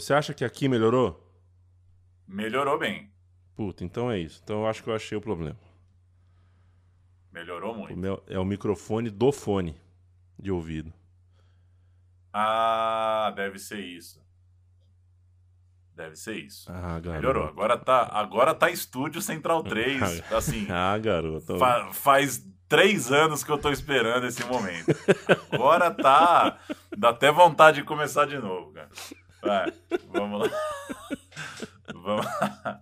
Você acha que aqui melhorou? Melhorou bem. Puta, então é isso. Então eu acho que eu achei o problema. Melhorou muito. O meu, é o microfone do fone de ouvido. Ah, deve ser isso. Deve ser isso. Ah, garoto. Melhorou. Agora tá, agora tá estúdio Central 3. assim, ah, garoto. fa- faz três anos que eu tô esperando esse momento. Agora tá. Dá até vontade de começar de novo, cara. Vai, vamos lá. Vamos lá.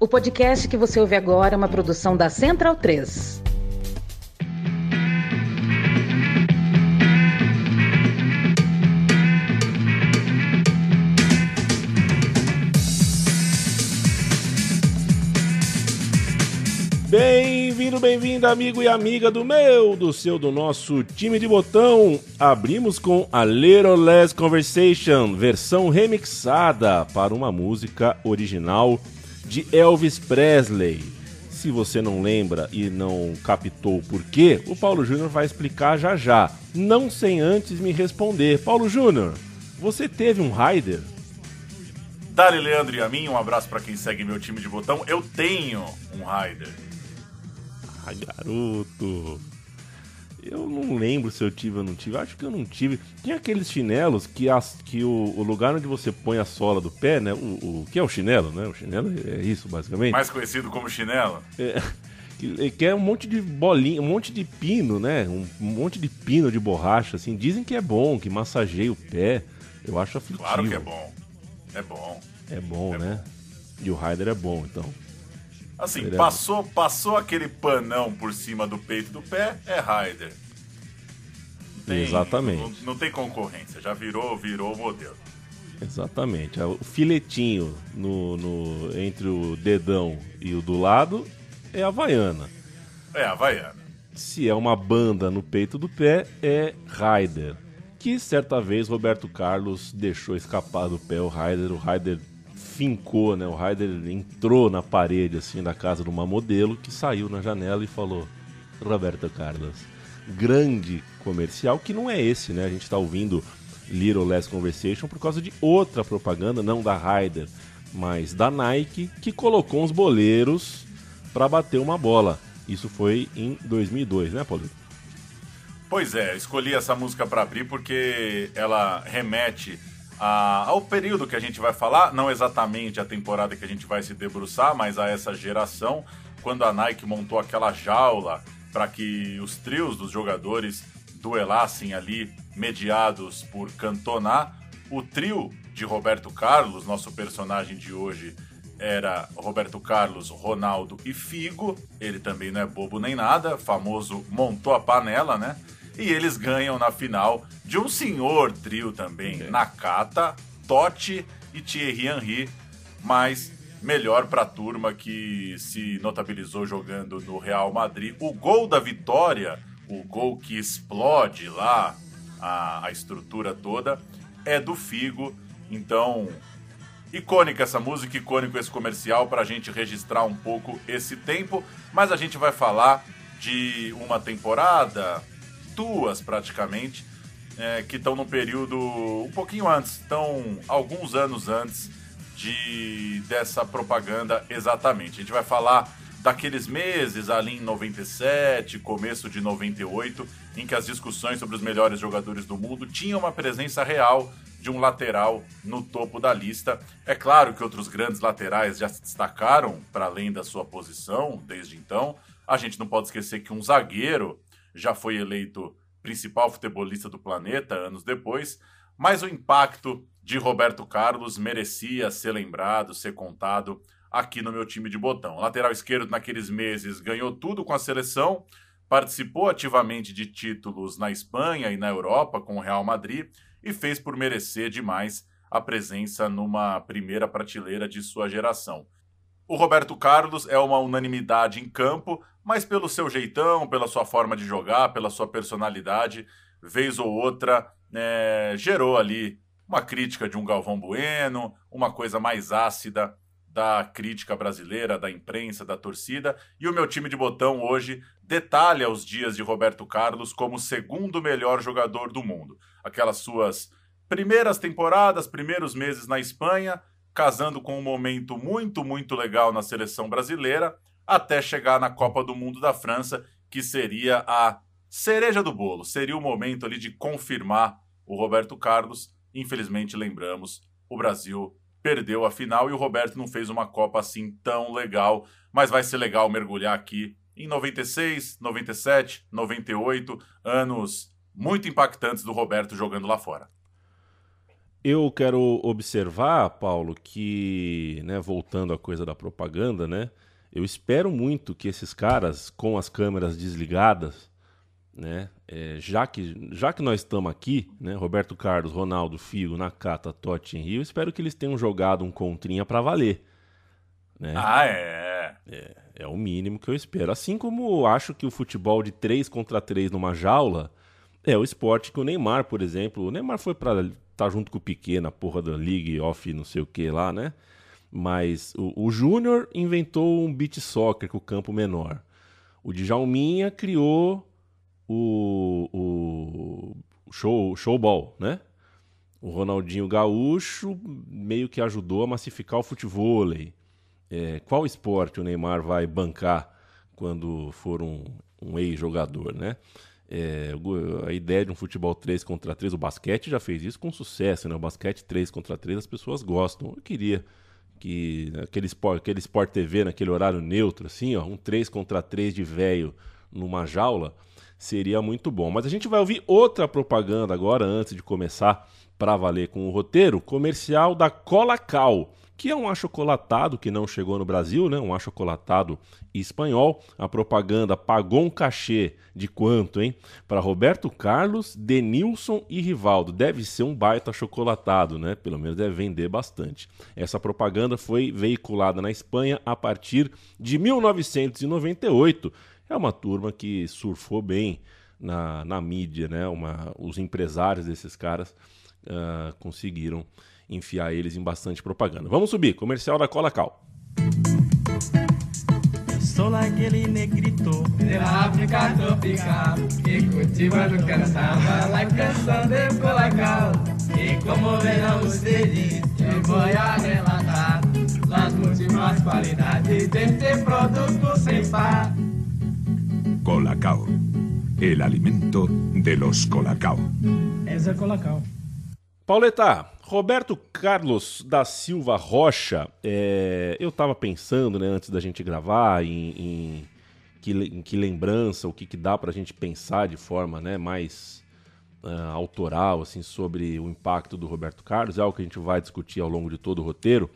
O podcast que você ouve agora é uma produção da Central 3. Bem-vindo, bem-vinda, amigo e amiga do meu, do seu, do nosso time de botão. Abrimos com a Little Less Conversation, versão remixada para uma música original de Elvis Presley. Se você não lembra e não captou o porquê, o Paulo Júnior vai explicar já já. Não sem antes me responder. Paulo Júnior, você teve um Raider? Dali, Leandro e a mim, um abraço pra quem segue meu time de botão. Eu tenho um Raider. Ah, garoto. Eu não lembro se eu tive ou não tive. Acho que eu não tive. Tinha aqueles chinelos que, as, que o, o lugar onde você põe a sola do pé, né? O, o que é o chinelo, né? O chinelo é isso, basicamente. Mais conhecido como chinelo. É, que, que é um monte de bolinha, um monte de pino, né? Um, um monte de pino de borracha, assim. Dizem que é bom, que massageia o pé. Eu acho aflitivo. Claro que é bom. É bom. É bom, É né? E o Raider é bom, então. Assim, é passou, passou aquele panão por cima do peito do pé, é Raider. Tem- Exatamente. Não, não tem concorrência, já virou, virou o modelo. Exatamente. O filetinho no, no- entre o dedão e o do lado é Havaiana. É, Havaiana. Se é uma banda no peito do pé, é Raider. Que certa vez Roberto Carlos deixou escapar do pé o Raider. O Raider fincou, né? O Raider entrou na parede assim da casa de uma modelo que saiu na janela e falou: Roberto Carlos. Grande comercial que não é esse, né? A gente tá ouvindo Little Less Conversation por causa de outra propaganda, não da Raider, mas da Nike, que colocou uns boleiros para bater uma bola. Isso foi em 2002, né, Paulinho? Pois é, escolhi essa música para abrir porque ela remete a- ao período que a gente vai falar, não exatamente a temporada que a gente vai se debruçar, mas a essa geração, quando a Nike montou aquela jaula para que os trios dos jogadores duelassem ali, mediados por Cantona. O trio de Roberto Carlos, nosso personagem de hoje, era Roberto Carlos, Ronaldo e Figo. Ele também não é bobo nem nada, famoso montou a panela, né? E eles ganham na final de um senhor trio também, Nakata, Totti e Thierry Henry, mas melhor para a turma que se notabilizou jogando no Real Madrid. O gol da vitória, o gol que explode lá a, a estrutura toda, é do Figo. Então, icônica essa música, icônico esse comercial para a gente registrar um pouco esse tempo. Mas a gente vai falar de uma temporada, duas praticamente, é, que estão no período um pouquinho antes, estão alguns anos antes de dessa propaganda exatamente. A gente vai falar daqueles meses ali em 97, começo de 98, em que as discussões sobre os melhores jogadores do mundo tinham uma presença real de um lateral no topo da lista. É claro que outros grandes laterais já se destacaram para além da sua posição desde então. A gente não pode esquecer que um zagueiro já foi eleito principal futebolista do planeta anos depois, mas o impacto de Roberto Carlos merecia ser lembrado, ser contado aqui no meu time de botão. Lateral esquerdo naqueles meses ganhou tudo com a seleção, participou ativamente de títulos na Espanha e na Europa com o Real Madrid e fez por merecer demais a presença numa primeira prateleira de sua geração. O Roberto Carlos é uma unanimidade em campo, mas pelo seu jeitão, pela sua forma de jogar, pela sua personalidade, vez ou outra, é, gerou ali uma crítica de um Galvão Bueno, uma coisa mais ácida da crítica brasileira, da imprensa, da torcida. E o meu time de botão hoje detalha os dias de Roberto Carlos como segundo melhor jogador do mundo. aquelas suas primeiras temporadas, primeiros meses na Espanha, casando com um momento muito, muito legal na seleção brasileira, até chegar na Copa do Mundo da França, que seria a cereja do bolo, seria o momento ali de confirmar o Roberto Carlos. Infelizmente, lembramos, o Brasil perdeu a final e o Roberto não fez uma Copa assim tão legal, mas vai ser legal mergulhar aqui em 96, 97, 98, anos muito impactantes do Roberto jogando lá fora. Eu quero observar, Paulo, que, né, voltando à coisa da propaganda, né, eu espero muito que esses caras, com as câmeras desligadas, né, é, já, que, já que nós estamos aqui, né, Roberto Carlos, Ronaldo, Figo, Nakata, Totti e Rio, espero que eles tenham jogado um contrinha para valer. Né? Ah, é. é. É o mínimo que eu espero. Assim como acho que o futebol de 3 contra 3 numa jaula é o esporte que o Neymar, por exemplo. O Neymar foi para estar tá junto com o Piquet na porra da League Off não sei o que lá, né? Mas o, o Júnior inventou um beat soccer com o campo menor. O Djalminha criou o, o, show, showball, né? O Ronaldinho Gaúcho meio que ajudou a massificar o futebol. É, qual esporte o Neymar vai bancar quando for um, um ex-jogador, né? É, a ideia de um futebol 3 contra 3, o basquete já fez isso com sucesso, né? O basquete 3 contra 3 as pessoas gostam. Eu queria que aquele Sport, aquele Sport TV naquele horário neutro, assim, ó, um 3 contra 3 de velho numa jaula, seria muito bom. Mas a gente vai ouvir outra propaganda agora, antes de começar para valer com o roteiro, comercial da Colacau que é um achocolatado que não chegou no Brasil, né? Um achocolatado espanhol. A propaganda pagou um cachê de quanto, hein? Para Roberto Carlos, Denilson e Rivaldo. Deve ser um baita chocolatado, né? Pelo menos deve vender bastante. Essa propaganda foi veiculada na Espanha a partir de 1998. É uma turma que surfou bem na, na mídia, né? Uma, os empresários desses caras uh, conseguiram enfiar eles em bastante propaganda. Vamos subir, comercial da Cola Cal. Sou aquele negrito da África tropical que cultiva no caçava la canção de Colacau. E como verão os deles, eu vou a relatar as últimas qualidades deste produto sem par. Colacao, el alimento de los Colacao. Essa é Colacau. Pauleta, Roberto Carlos da Silva Rocha, é, eu estava pensando, né, antes da gente gravar, em, em, que, em que, lembrança, o que, que dá para a gente pensar de forma né, mais uh, autoral assim, sobre o impacto do Roberto Carlos. É algo que a gente vai discutir ao longo de todo o roteiro,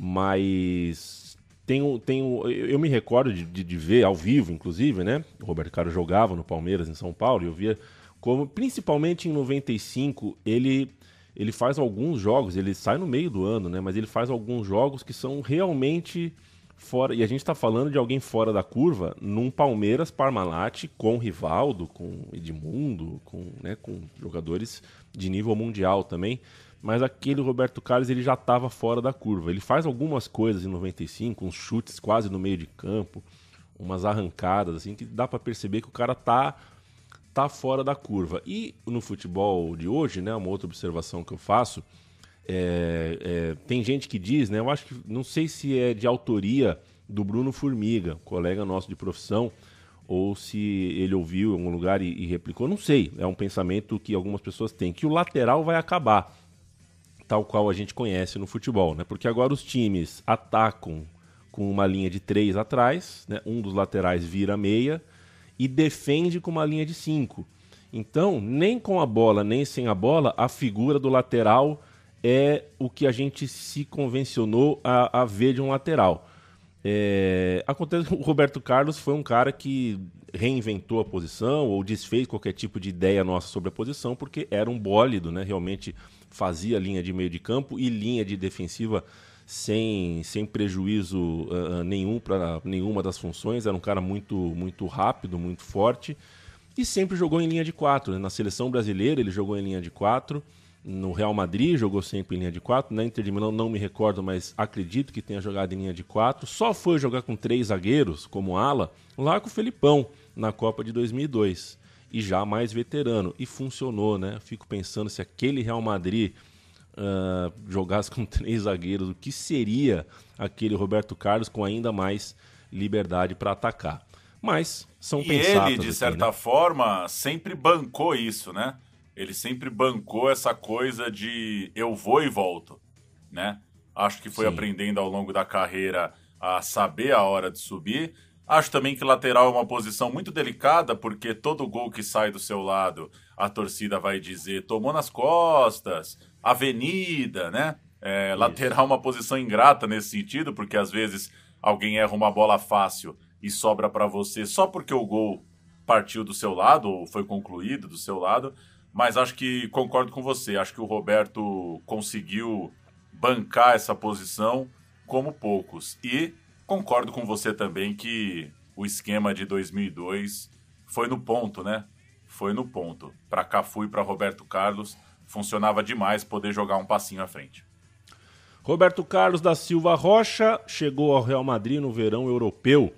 mas tenho, tenho, eu me recordo de, de, de ver ao vivo, inclusive, né? O Roberto Carlos jogava no Palmeiras, em São Paulo, e eu via como, principalmente em 95, ele ele faz alguns jogos, ele sai no meio do ano, né? Mas ele faz alguns jogos que são realmente fora. E a gente está falando de alguém fora da curva num Palmeiras Parmalat com Rivaldo, com Edmundo, com, né, com jogadores de nível mundial também. Mas aquele Roberto Carlos ele já estava fora da curva. Ele faz algumas coisas em 95, uns chutes quase no meio de campo, umas arrancadas assim que dá para perceber que o cara tá está fora da curva. E no futebol de hoje, né, uma outra observação que eu faço, é, é, tem gente que diz, né, eu acho que não sei se é de autoria do Bruno Formiga, colega nosso de profissão, ou se ele ouviu em algum lugar e, e replicou, não sei. É um pensamento que algumas pessoas têm, que o lateral vai acabar, tal qual a gente conhece no futebol, né? Porque agora os times atacam com uma linha de três atrás, né? um dos laterais vira meia e defende com uma linha de 5. Então, nem com a bola, nem sem a bola, a figura do lateral é o que a gente se convencionou a, a ver de um lateral. É, acontece que o Roberto Carlos foi um cara que reinventou a posição ou desfez qualquer tipo de ideia nossa sobre a posição, porque era um bólido, né? realmente fazia linha de meio de campo e linha de defensiva sem, sem prejuízo uh, nenhum para nenhuma das funções. Era um cara muito, muito rápido, muito forte e sempre jogou em linha de quatro. Né? Na seleção brasileira ele jogou em linha de quatro. No Real Madrid jogou sempre em linha de quatro. Na Inter de Milão não me recordo, mas acredito que tenha jogado em linha de quatro. Só foi jogar com três zagueiros como ala lá com o Felipão na Copa de 2002. e já mais veterano. E funcionou, né? Fico pensando se aquele Real Madrid uh, jogasse com três zagueiros, o que seria aquele Roberto Carlos com ainda mais liberdade para atacar. Mas são e ele, de certa né? forma, sempre bancou isso, né? Ele sempre bancou essa coisa de eu vou e volto, né? Acho que foi Sim. aprendendo ao longo da carreira a saber a hora de subir. Acho também que lateral é uma posição muito delicada, porque todo gol que sai do seu lado, a torcida vai dizer tomou nas costas, avenida, né? É, lateral uma posição ingrata nesse sentido, porque às vezes alguém erra uma bola fácil e sobra para você só porque o gol partiu do seu lado ou foi concluído do seu lado. Mas acho que concordo com você. Acho que o Roberto conseguiu bancar essa posição como poucos. E concordo com você também que o esquema de 2002 foi no ponto, né? Foi no ponto. Para Cafu e para Roberto Carlos funcionava demais poder jogar um passinho à frente. Roberto Carlos da Silva Rocha chegou ao Real Madrid no verão europeu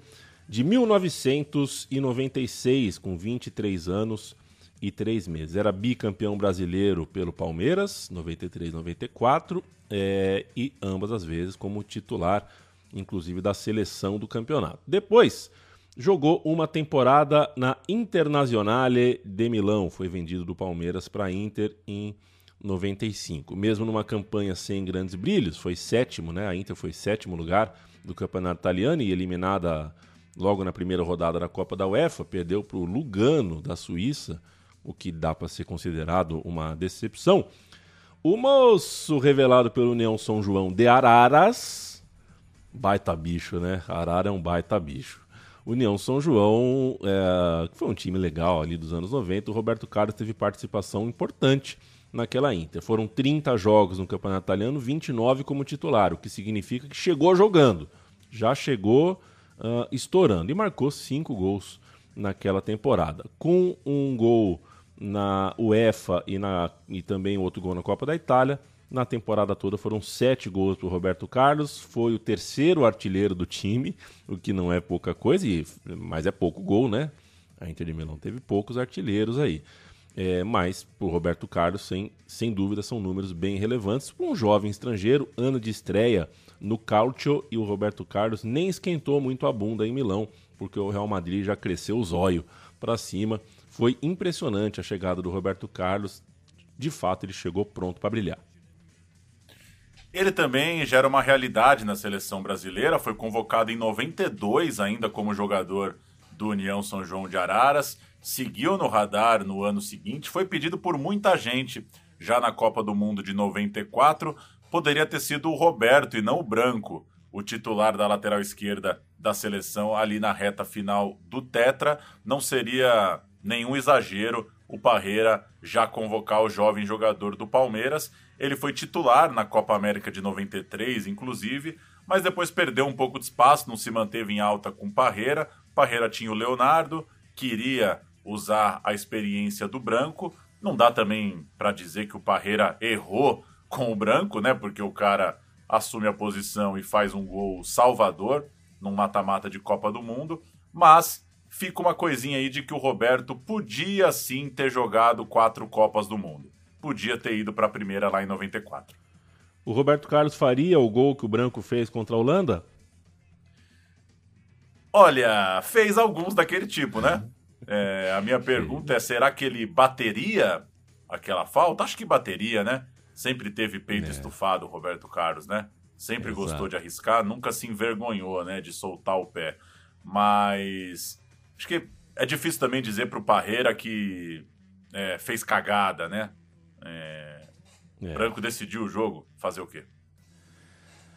de 1996, com 23 anos e 3 meses. Era bicampeão brasileiro pelo Palmeiras, 93-94, é, e ambas as vezes como titular, inclusive da seleção do campeonato. Depois, jogou uma temporada na Internazionale de Milão, foi vendido do Palmeiras para a Inter em 95. Mesmo numa campanha sem grandes brilhos, foi sétimo, né? A Inter foi sétimo lugar do campeonato italiano e eliminada logo na primeira rodada da Copa da UEFA, perdeu para o Lugano da Suíça, o que dá para ser considerado uma decepção. O moço revelado pelo União São João de Araras, baita bicho, né? Arara é um baita bicho. União São João, é, foi um time legal ali dos anos 90, o Roberto Carlos teve participação importante naquela Inter. Foram 30 jogos no Campeonato Italiano, 29 como titular, o que significa que chegou jogando. Já chegou uh, estourando. E marcou cinco gols naquela temporada. Com um gol na UEFA e, na, e também outro gol na Copa da Itália. Na temporada toda foram sete gols para o Roberto Carlos. Foi o terceiro artilheiro do time, o que não é pouca coisa, e, mas é pouco gol, né? A Inter de Milão teve poucos artilheiros aí. É, mas, para o Roberto Carlos, sem, sem dúvida, são números bem relevantes. Um jovem estrangeiro, ano de estreia no Calcio e o Roberto Carlos nem esquentou muito a bunda em Milão, porque o Real Madrid já cresceu o zóio para cima. Foi impressionante a chegada do Roberto Carlos. De fato, ele chegou pronto para brilhar. Ele também gera uma realidade na seleção brasileira, foi convocado em 92 ainda como jogador do União São João de Araras, seguiu no radar no ano seguinte, foi pedido por muita gente já na Copa do Mundo de 94, poderia ter sido o Roberto e não o Branco, o titular da lateral esquerda da seleção ali na reta final do Tetra. Não seria nenhum exagero o Parreira já convocar o jovem jogador do Palmeiras. Ele foi titular na Copa América de 93, inclusive, mas depois perdeu um pouco de espaço, não se manteve em alta com Parreira. Parreira tinha o Leonardo, queria usar a experiência do Branco. Não dá também para dizer que o Parreira errou com o branco, né? Porque o cara assume a posição e faz um gol salvador num mata-mata de Copa do Mundo, mas fica uma coisinha aí de que o Roberto podia sim ter jogado quatro Copas do Mundo. Podia ter ido para a primeira lá em 94. O Roberto Carlos faria o gol que o Branco fez contra a Holanda? Olha, fez alguns daquele tipo, né? É, a minha pergunta é: será que ele bateria aquela falta? Acho que bateria, né? Sempre teve peito é. estufado, Roberto Carlos, né? Sempre Exato. gostou de arriscar, nunca se envergonhou, né? De soltar o pé. Mas acho que é difícil também dizer pro Parreira que é, fez cagada, né? É, é. Branco decidiu o jogo, fazer o quê?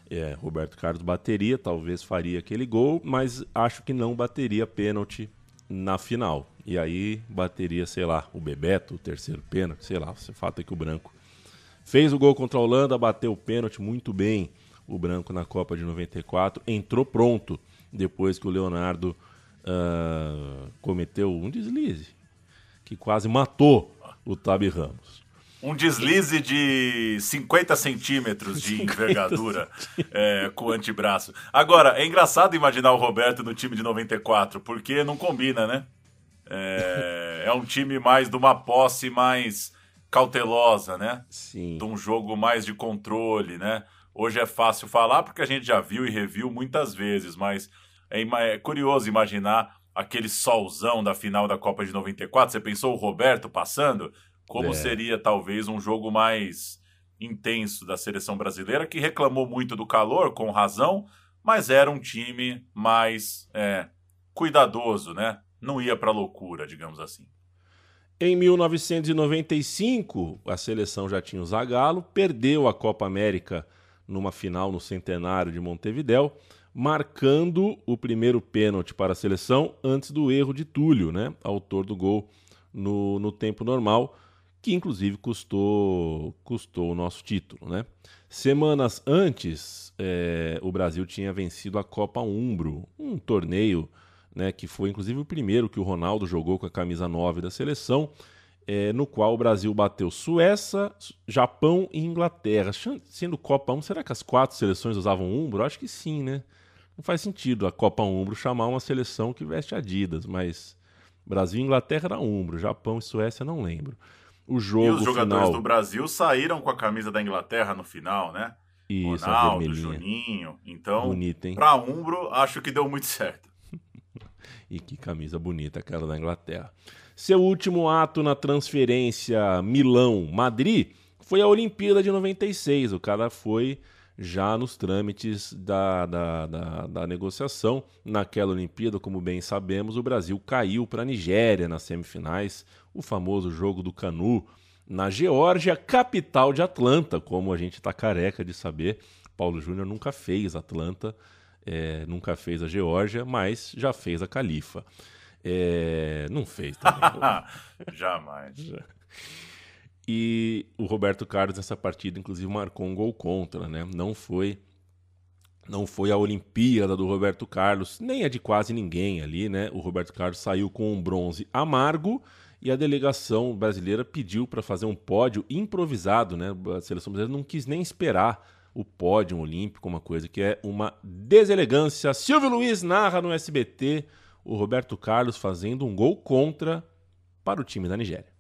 É, Roberto Carlos bateria, talvez faria aquele gol, mas acho que não bateria pênalti na final. E aí bateria, sei lá, o Bebeto, o terceiro pênalti, sei lá. O fato é que o Branco Fez o gol contra a Holanda, bateu o pênalti muito bem. O branco na Copa de 94 entrou pronto depois que o Leonardo uh, cometeu um deslize que quase matou o Tabi Ramos. Um deslize de 50 centímetros de 50 envergadura é, com o antebraço. Agora, é engraçado imaginar o Roberto no time de 94, porque não combina, né? É, é um time mais de uma posse mais cautelosa, né? Sim. De um jogo mais de controle, né? Hoje é fácil falar porque a gente já viu e reviu muitas vezes, mas é, é curioso imaginar aquele solzão da final da Copa de 94. Você pensou o Roberto passando? Como É. seria talvez um jogo mais intenso da seleção brasileira, que reclamou muito do calor, com razão, mas era um time mais é, cuidadoso, né? Não ia pra loucura, digamos assim. Em 1995, a seleção já tinha o Zagallo, perdeu a Copa América numa final no centenário de Montevidéu, marcando o primeiro pênalti para a seleção antes do erro de Túlio, né? autor do gol no, no tempo normal, que inclusive custou, custou o nosso título. Né? Semanas antes, eh, o Brasil tinha vencido a Copa Umbro, um torneio né, que foi inclusive o primeiro que o Ronaldo jogou com a camisa 9 da seleção, é, no qual o Brasil bateu Suécia, Japão e Inglaterra. Sendo Copa 1, será que as quatro seleções usavam Umbro? Acho que sim, né? Não faz sentido a Copa Umbro chamar uma seleção que veste Adidas, mas Brasil e Inglaterra era Umbro, Japão e Suécia não lembro. O E jogo os jogadores final... do Brasil saíram com a camisa da Inglaterra no final, né? Isso, Ronaldo. Juninho. Então, Bonita, hein? pra Umbro, acho que deu muito certo. E que camisa bonita, aquela da Inglaterra. Seu último ato na transferência Milão-Madrid foi a Olimpíada de 96. O cara foi já nos trâmites da, da, da, da negociação. Naquela Olimpíada, como bem sabemos, o Brasil caiu para a Nigéria nas semifinais. O famoso jogo do Canu na Geórgia, capital de Atlanta, como a gente está careca de saber. Paulo Júnior nunca fez Atlanta. É, nunca fez a Geórgia, mas já fez a Califa. É, não fez também. Jamais. e o Roberto Carlos nessa partida, inclusive, marcou um gol contra, né? Não foi, não foi a Olimpíada do Roberto Carlos, nem a de quase ninguém ali, né? O Roberto Carlos saiu com um bronze amargo e a delegação brasileira pediu para fazer um pódio improvisado, né? A seleção brasileira não quis nem esperar o pódio olímpico, uma coisa que é uma deselegância. Silvio Luiz narra no SBT o Roberto Carlos fazendo um gol contra para o time da Nigéria.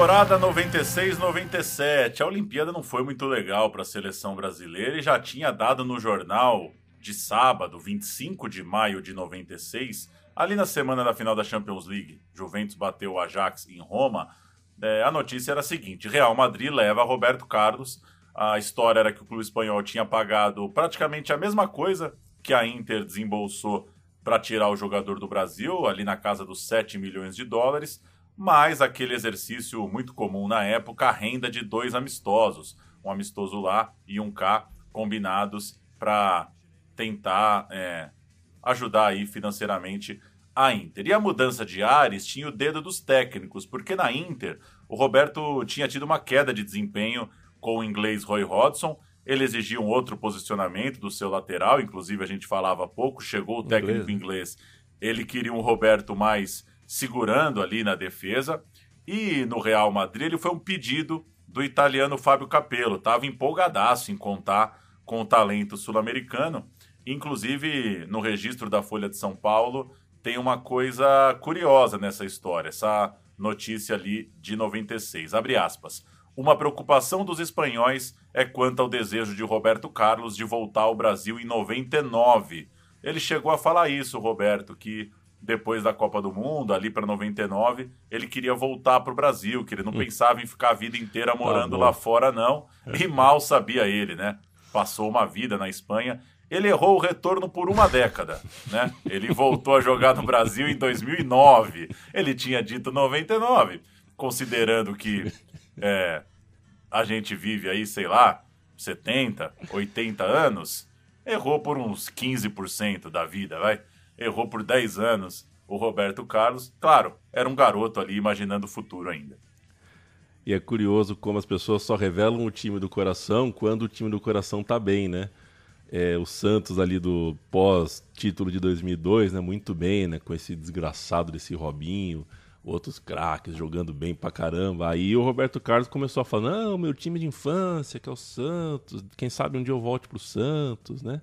Temporada 96-97. A Olimpíada não foi muito legal para a seleção brasileira e já tinha dado no jornal de sábado, 25 de maio de 96, ali na semana da final da Champions League. Juventus bateu o Ajax em Roma. É, a notícia era a seguinte: Real Madrid leva Roberto Carlos. A história era que o clube espanhol tinha pagado praticamente a mesma coisa que a Inter desembolsou para tirar o jogador do Brasil, ali na casa dos 7 milhões de dólares mas aquele exercício muito comum na época, a renda de dois amistosos, um amistoso lá e um cá, combinados para tentar é, ajudar aí financeiramente a Inter. E a mudança de ares tinha o dedo dos técnicos, porque na Inter o Roberto tinha tido uma queda de desempenho com o inglês Roy Hodgson, ele exigia um outro posicionamento do seu lateral, inclusive a gente falava há pouco, chegou o técnico Inglês, inglês, ele queria um Roberto mais segurando ali na defesa. E no Real Madrid ele foi um pedido do italiano Fábio Capello. Estava empolgadaço em contar com o talento sul-americano. Inclusive, no registro da Folha de São Paulo, tem uma coisa curiosa nessa história, essa notícia ali de 96. Abre aspas. Uma preocupação dos espanhóis é quanto ao desejo de Roberto Carlos de voltar ao Brasil em 99. Ele chegou a falar isso, Roberto, que depois da Copa do Mundo, ali para 99, ele queria voltar para o Brasil, que ele não pensava em ficar a vida inteira morando bom. lá fora, não. E mal sabia ele, né? Passou uma vida na Espanha. Ele errou o retorno por uma década, né? Ele voltou a jogar no Brasil em 2009. Ele tinha dito 99, considerando que é, a gente vive aí, sei lá, 70, 80 anos, errou por uns 15% da vida, vai. Errou por 10 anos. o Roberto Carlos. Claro, era um garoto ali imaginando o futuro ainda. E é curioso como as pessoas só revelam o time do coração quando o time do coração tá bem, né? É, o Santos ali do pós-título de 2002, né? Muito bem, né? Com esse desgraçado desse Robinho, outros craques jogando bem pra caramba. Aí o Roberto Carlos começou a falar: não, meu time de infância, que é o Santos, quem sabe um dia eu volte pro Santos, né?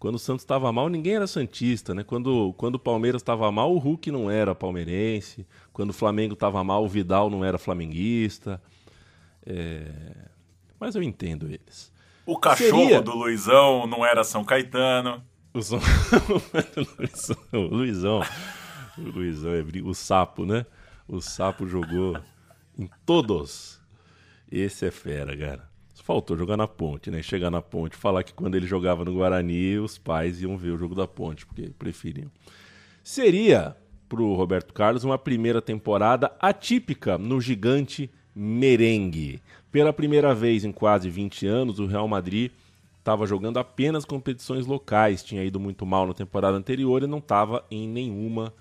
Quando o Santos estava mal, ninguém era Santista, né? Quando, quando o Palmeiras estava mal, o Hulk não era palmeirense. Quando o Flamengo estava mal, o Vidal não era flamenguista. É... Mas eu entendo eles. O cachorro Seria... do Luizão não era São Caetano. O, São... o Luizão. O Luizão é o sapo, né? O sapo jogou em todos. Esse é fera, cara faltou jogar na ponte, né? Chegar na ponte, falar que quando ele jogava no Guarani, os pais iam ver o jogo da ponte, porque preferiam. Seria, pro Roberto Carlos, uma primeira temporada atípica no gigante merengue. Pela primeira vez em quase 20 anos, o Real Madrid estava jogando apenas competições locais, tinha ido muito mal na temporada anterior e não estava em nenhuma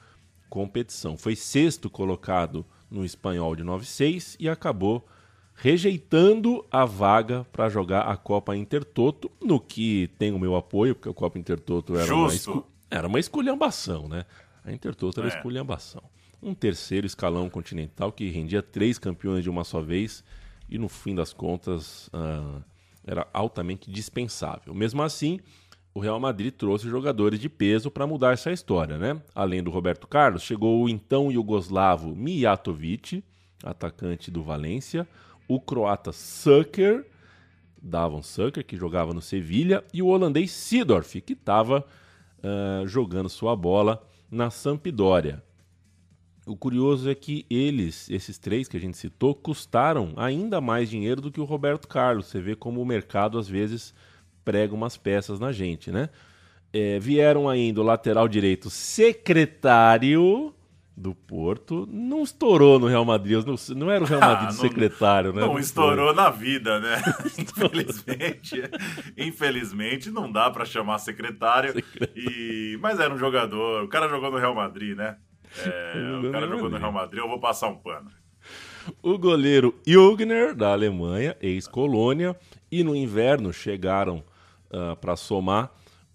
competição. Foi sexto colocado no espanhol de 9-6 e acabou rejeitando a vaga para jogar a Copa Intertoto, no que tem o meu apoio, porque a Copa Intertoto era, uma, escu... era uma esculhambação, né? A Intertoto era é. esculhambação. Um terceiro escalão continental que rendia três campeões de uma só vez e, no fim das contas, uh, era altamente dispensável. Mesmo assim, o Real Madrid trouxe jogadores de peso para mudar essa história, né? Além do Roberto Carlos, chegou o então iugoslavo Mijatovic, atacante do Valência, o croata Sucker, Davon Sucker, que jogava no Sevilha, e o holandês Sidorf, que estava uh, jogando sua bola na Sampdoria. O curioso é que eles, esses três que a gente citou, custaram ainda mais dinheiro do que o Roberto Carlos. Você vê como o mercado às vezes prega umas peças na gente, né? É, vieram ainda o lateral direito secretário do Porto não estourou no Real Madrid, não, não era o Real Madrid ah, não, secretário, né? Não estourou na vida, né? infelizmente, infelizmente não dá para chamar secretário. E mas era um jogador, o cara jogou no Real Madrid, né? É, o cara jogou no Real Madrid, eu vou passar um pano. O goleiro Jugner da Alemanha, ex-colônia, e no inverno chegaram uh, ah, para somar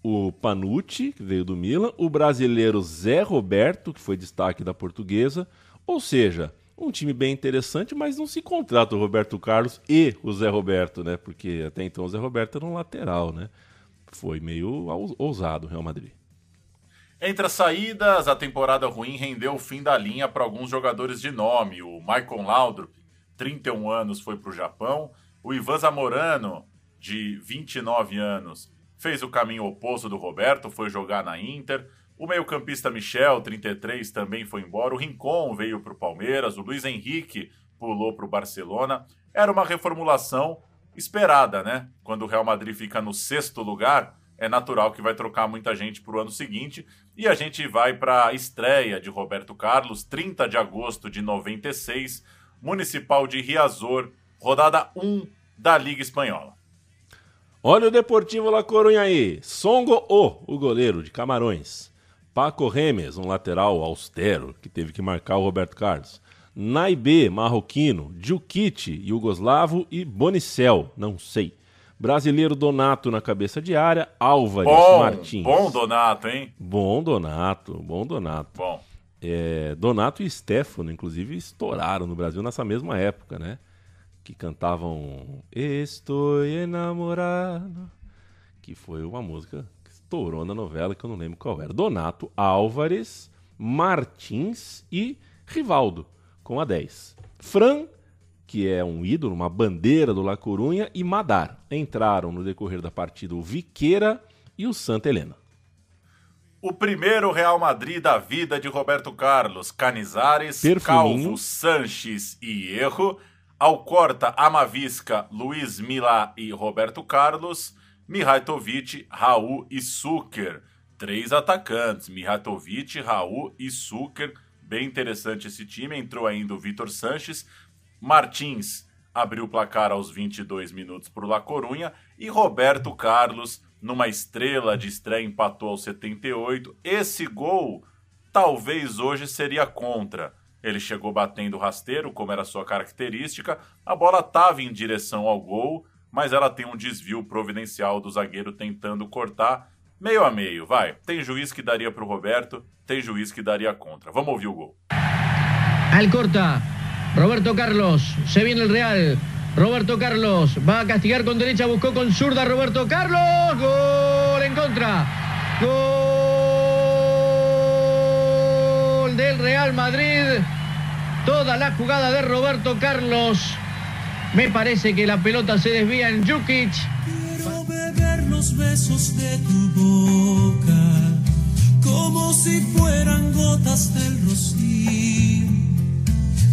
o Panucci, que veio do Milan, o brasileiro Zé Roberto, que foi destaque da portuguesa. Ou seja, um time bem interessante, mas não se contrata o Roberto Carlos e o Zé Roberto, né? Porque até então o Zé Roberto era um lateral, né? Foi meio ousado o Real Madrid. Entre as saídas, a temporada ruim rendeu o fim da linha para alguns jogadores de nome. O Michael Laudrup, 31 anos, foi para o Japão. O Ivan Zamorano, de 29 anos, fez o caminho oposto do Roberto, foi jogar na Inter. O meio-campista Michel, 33, também foi embora. O Rincon veio para o Palmeiras. O Luiz Henrique pulou para o Barcelona. Era uma reformulação esperada, né? Quando o Real Madrid fica no sexto lugar, é natural que vai trocar muita gente para o ano seguinte. E a gente vai para a estreia de Roberto Carlos, 30 de agosto de 96, Municipal de Riazor, rodada 1 da Liga Espanhola. Olha o Deportivo La Coruña aí. Songo O, o goleiro de Camarões. Paco Remes, um lateral austero que teve que marcar o Roberto Carlos. Naibe, marroquino. Djukic, yugoslavo. E Bonicel, não sei. Brasileiro Donato na cabeça de área. Álvares bom, Martins. Bom Donato, hein? Bom Donato, bom Donato. Bom. É, Donato e Stefano, inclusive, estouraram no Brasil nessa mesma época, né? Que cantavam Estou enamorado, que foi uma música que estourou na novela que eu não lembro qual era. Donato Álvares, Martins e Rivaldo, com a 10. Fran, que é um ídolo, uma bandeira do La Corunha, e Madar. Entraram no decorrer da partida o Viqueira e o Santa Helena. O primeiro Real Madrid da vida de Roberto Carlos, Canizares, Calvo, Sanches e Erro Alcorta, Amavisca, Luiz Milá e Roberto Carlos, Mihajtovic, Raul e Suker. Três atacantes, Mihajtovic, Raul e Suker. Bem interessante esse time. Entrou ainda o Vitor Sanches. Martins abriu o placar aos 22 minutos para o La Corunha. E Roberto Carlos, numa estrela de estreia, empatou aos 78. Esse gol talvez hoje seria contra. Ele chegou batendo rasteiro, como era sua característica, a bola estava em direção ao gol, mas ela tem um desvio providencial do zagueiro tentando cortar meio a meio. Vai, tem juiz que daria para o Roberto, tem juiz que daria contra. Vamos ouvir o gol. Al corta, Roberto Carlos, se viene el Real. Roberto Carlos va a castigar con derecha, buscó con zurda Roberto Carlos. Gol en contra. Gol del Real Madrid. Toda la jugada de Roberto Carlos. Me parece que la pelota se desvía en Jukic. Quiero beber los besos de tu boca, como si fueran gotas del rocío.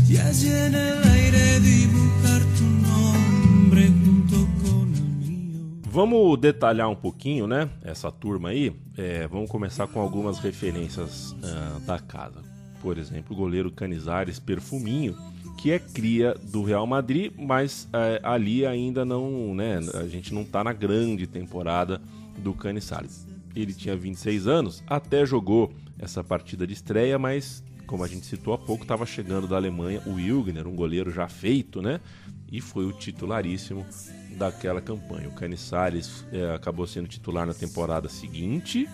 Y allí en el aire dibujar tu nombre junto con el mío. Vamos detalhar um pouquinho, né? Essa turma aí. É, vamos começar com algumas referências ah, da casa. Por exemplo, o goleiro Canizares Perfuminho, que é cria do Real Madrid, mas é, ali ainda não, né? A gente não tá na grande temporada do Canizares. Ele tinha 26 anos, até jogou essa partida de estreia, mas como a gente citou há pouco, estava chegando da Alemanha o Wilgner, um goleiro já feito, né? E foi o titularíssimo daquela campanha. O Canizares é, acabou sendo titular na temporada seguinte,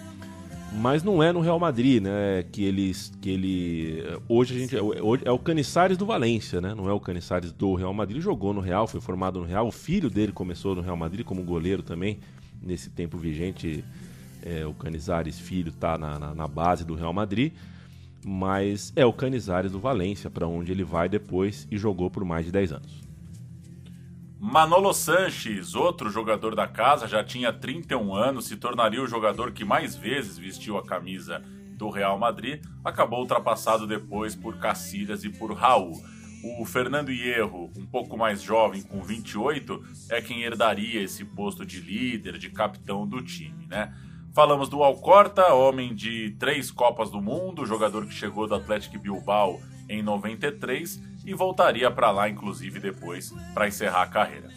mas não é no Real Madrid, né? Que eles, que ele hoje a gente hoje é o Canizares do Valência, né? Não é o Canizares do Real Madrid. Jogou no Real, foi formado no Real. O filho dele começou no Real Madrid como goleiro também. Nesse tempo vigente, é, o Canizares filho tá na, na, na base do Real Madrid. Mas é o Canizares do Valência, para onde ele vai depois e jogou por mais de 10 anos. Manolo Sanches, outro jogador da casa, já tinha 31 anos, se tornaria o jogador que mais vezes vestiu a camisa do Real Madrid, acabou ultrapassado depois por Cacilhas e por Raul. O Fernando Hierro, um pouco mais jovem, com 28, é quem herdaria esse posto de líder, de capitão do time, né? Falamos do Alcorta, homem de três Copas do Mundo, jogador que chegou do Atlético Bilbao em 93 e voltaria para lá, inclusive, depois para encerrar a carreira.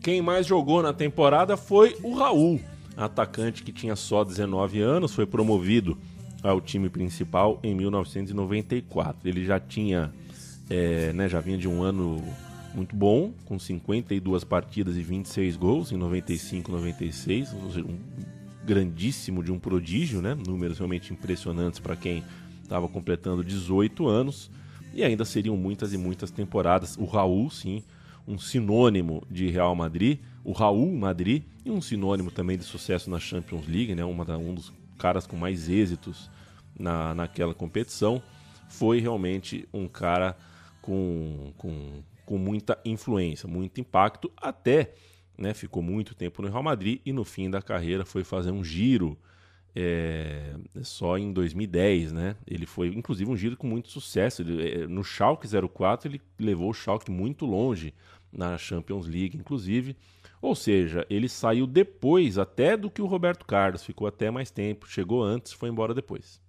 Quem mais jogou na temporada foi o Raul, atacante que tinha só 19 anos, foi promovido ao time principal em 1994. Ele já tinha, é, né, já vinha de um ano muito bom, com 52 partidas e 26 gols em 95, 96, um grandíssimo de um prodígio, né? Números realmente impressionantes para quem estava completando 18 anos e ainda seriam muitas e muitas temporadas. O Raul, sim, um sinônimo de Real Madrid, o Raul Madrid e um sinônimo também de sucesso na Champions League, né? Uma, um dos caras com mais êxitos na, naquela competição. Foi realmente um cara com, com, com muita influência, muito impacto, até né, ficou muito tempo no Real Madrid e no fim da carreira foi fazer um giro é, só em 2010, né? Ele foi, inclusive, um giro com muito sucesso. Ele, é, no Schalke 04 ele levou o Schalke muito longe na Champions League, inclusive. Ou seja, ele saiu depois até do que o Roberto Carlos, ficou até mais tempo, chegou antes, foi embora depois.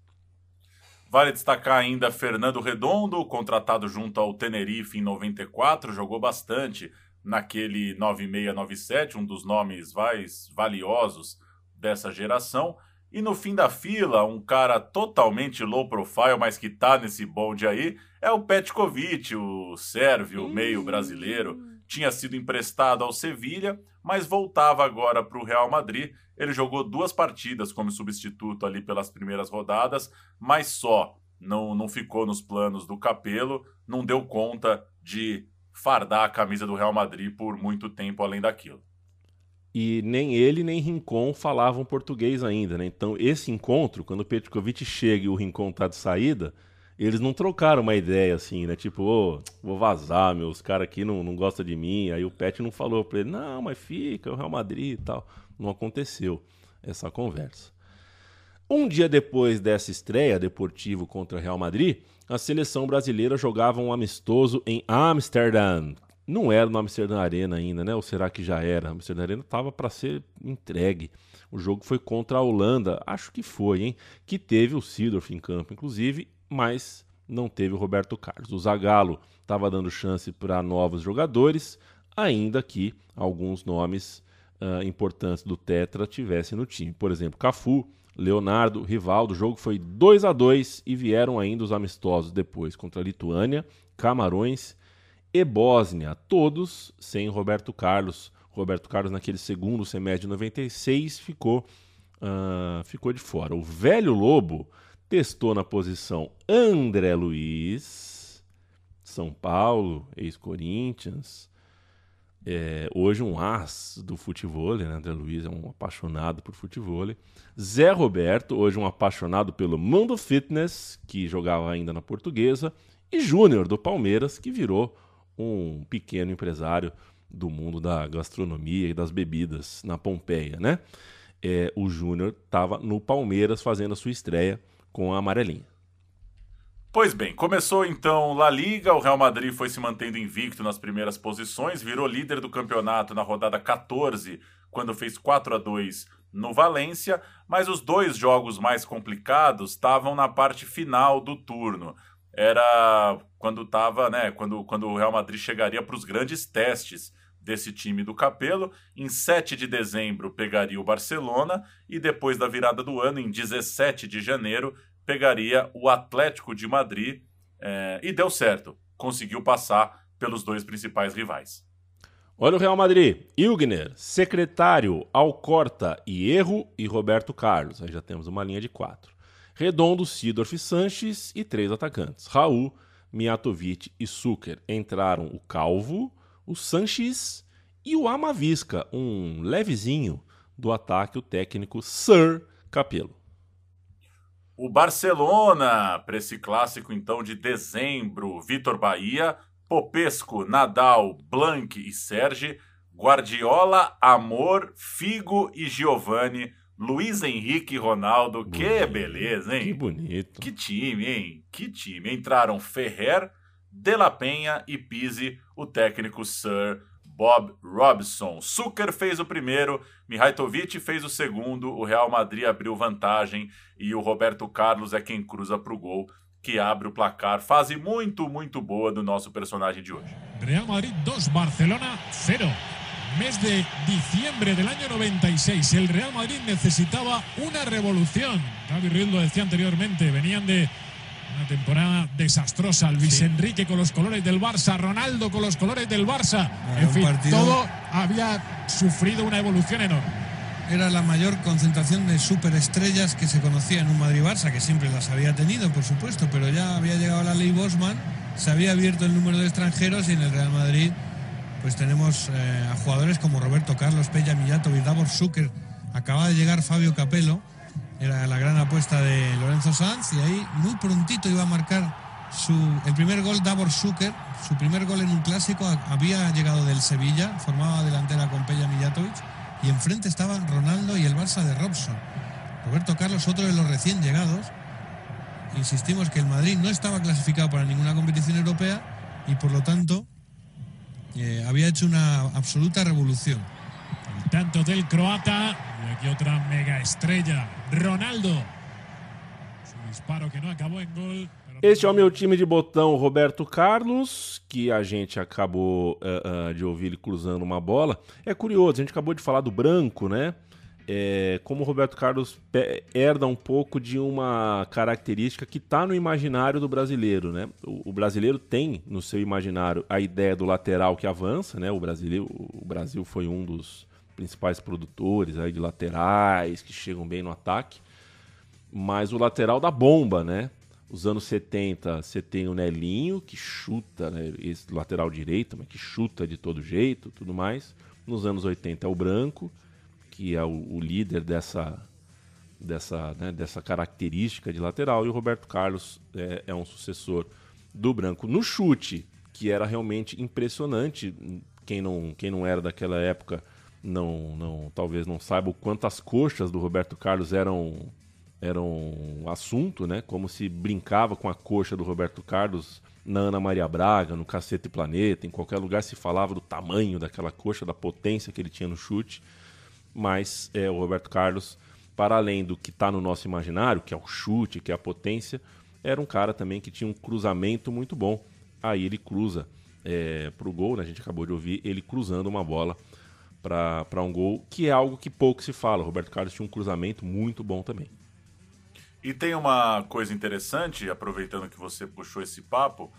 Vale destacar ainda Fernando Redondo, contratado junto ao Tenerife em 94, jogou bastante naquele 9697, um dos nomes mais valiosos dessa geração. E no fim da fila, um cara totalmente low profile, mas que tá nesse bonde aí, é o Petkovic, o sérvio meio brasileiro. Tinha sido emprestado ao Sevilha, mas voltava agora para o Real Madrid. Ele jogou duas partidas como substituto ali pelas primeiras rodadas, mas só. Não, não ficou nos planos do Capelo, não deu conta de fardar a camisa do Real Madrid por muito tempo além daquilo. E nem ele nem Rincon falavam português ainda, né? Então, esse encontro, quando o Petkovic chega e o Rincon tá de saída, eles não trocaram uma ideia assim, né? Tipo, oh, vou vazar, meus caras aqui não, não gostam de mim. Aí o Pet não falou pra ele, não, mas fica, o Real Madrid e tal. Não aconteceu essa conversa. Um dia depois dessa estreia deportivo contra o Real Madrid, a seleção brasileira jogava um amistoso em Amsterdã. Não era no Amsterdã Arena ainda, né? Ou será que já era? A Amsterdã Arena estava para ser entregue. O jogo foi contra a Holanda, acho que foi, hein? Que teve o Sidorf em campo, inclusive, mas não teve o Roberto Carlos. O Zagallo estava dando chance para novos jogadores, ainda que alguns nomes uh, importantes do Tetra tivessem no time. Por exemplo, Cafu, Leonardo, Rivaldo. O jogo foi 2 a 2 e vieram ainda os amistosos depois contra a Lituânia, Camarões e Bósnia, todos sem Roberto Carlos. Roberto Carlos, naquele segundo semestre de 96, ficou, uh, ficou de fora. O velho Lobo testou na posição André Luiz, São Paulo, ex-Corinthians. É, hoje um as do futebol, né? André Luiz é um apaixonado por futebol. Zé Roberto, hoje um apaixonado pelo mundo fitness, que jogava ainda na portuguesa. E Júnior, do Palmeiras, que virou um pequeno empresário do mundo da gastronomia e das bebidas na Pompeia, né? É, o Júnior estava no Palmeiras fazendo a sua estreia com a amarelinha. Pois bem, começou então La Liga, o Real Madrid foi se mantendo invicto nas primeiras posições, virou líder do campeonato na rodada 14, quando fez 4 a 2 no Valência, mas os dois jogos mais complicados estavam na parte final do turno era quando estava, né, quando, quando o Real Madrid chegaria para os grandes testes desse time do Capelo. Em 7 de dezembro pegaria o Barcelona e depois da virada do ano, em 17 de janeiro, pegaria o Atlético de Madrid é, e deu certo, conseguiu passar pelos dois principais rivais. Olha o Real Madrid, Ilgner, secretário, Alcorta Erro e Roberto Carlos. Aí já temos uma linha de quatro. Redondo, Sidorf Sanches e três atacantes. Raul, Miatovic e Suker. Entraram o Calvo, o Sanches e o Amavisca, um levezinho do ataque, o técnico Sir Capello. O Barcelona, para esse clássico então de dezembro, Vitor Bahia, Popesco, Nadal, Blanc e Serge, Guardiola, Amor, Figo e Giovanni Luiz Henrique Ronaldo, bonito. que beleza, hein? Que bonito. Que time, hein? Que time. Entraram Ferrer, De La Penha e Pise, o técnico Sir Bob Robson. Zucker fez o primeiro, Mihajtovic fez o segundo, o Real Madrid abriu vantagem e o Roberto Carlos é quem cruza para o gol, que abre o placar. Fase muito, muito boa do nosso personagem de hoje. Real Madrid 2, Barcelona 0 mes de diciembre del año 96. El Real Madrid necesitaba una revolución. Gaby Ruiz lo decía anteriormente, venían de una temporada desastrosa. Luis Enrique con los colores del Barça, Ronaldo con los colores del Barça. en fin, todo había sufrido una evolución enorme. Era la mayor concentración de superestrellas que se conocía en un Madrid-Barça, que siempre las había tenido, por supuesto, pero ya había llegado la ley Bosman, se había abierto el número de extranjeros y en el Real Madrid pues tenemos eh, a jugadores como Roberto Carlos, Pella Millato, Davor Zucker. Acaba de llegar Fabio Capello, era la gran apuesta de Lorenzo Sanz, y ahí muy prontito iba a marcar su, el primer gol Davor Zucker, su primer gol en un clásico. Había llegado del Sevilla, formaba delantera con Pella Mijatovic, y enfrente estaban Ronaldo y el Barça de Robson. Roberto Carlos, otro de los recién llegados. Insistimos que el Madrid no estaba clasificado para ninguna competición europea y por lo tanto eh, había hecho una absoluta revolución. El tanto del croata y aquí otra mega estrella, Ronaldo. Su disparo que não acabou em gol. Este é o meu time de botão, Roberto Carlos, que a gente acabou uh, uh, de ouvir ele cruzando uma bola. É curioso, a gente acabou de falar do branco, né? É, como o Roberto Carlos herda um pouco de uma característica que está no imaginário do brasileiro, né? O, o, brasileiro tem no seu imaginário a ideia do lateral que avança, né? O, brasileiro, o Brasil foi um dos principais produtores aí de laterais que chegam bem no ataque, mas o lateral da bomba, né? Os anos 70, você tem o Nelinho, que chuta, né? esse lateral direito, mas que chuta de todo jeito, tudo mais. Nos anos 80 é o branco que é o, o líder dessa, dessa, né, dessa característica de lateral, e o Roberto Carlos é, é, um sucessor do Branco. No chute, que era realmente impressionante, quem não, quem não era daquela época não, não talvez não saiba o quanto as coxas do Roberto Carlos eram eram assunto, né? Como se brincava com a coxa do Roberto Carlos na Ana Maria Braga, no Cacete Planeta, em qualquer lugar se falava do tamanho daquela coxa, da potência que ele tinha no chute mas é, o Roberto Carlos, para além do que está no nosso imaginário, que é o chute, que é a potência, era um cara também que tinha um cruzamento muito bom. Aí ele cruza é, para o gol, né? a gente acabou de ouvir ele cruzando uma bola para um gol, que é algo que pouco se fala. O Roberto Carlos tinha um cruzamento muito bom também. E tem uma coisa interessante, aproveitando que você puxou esse papo,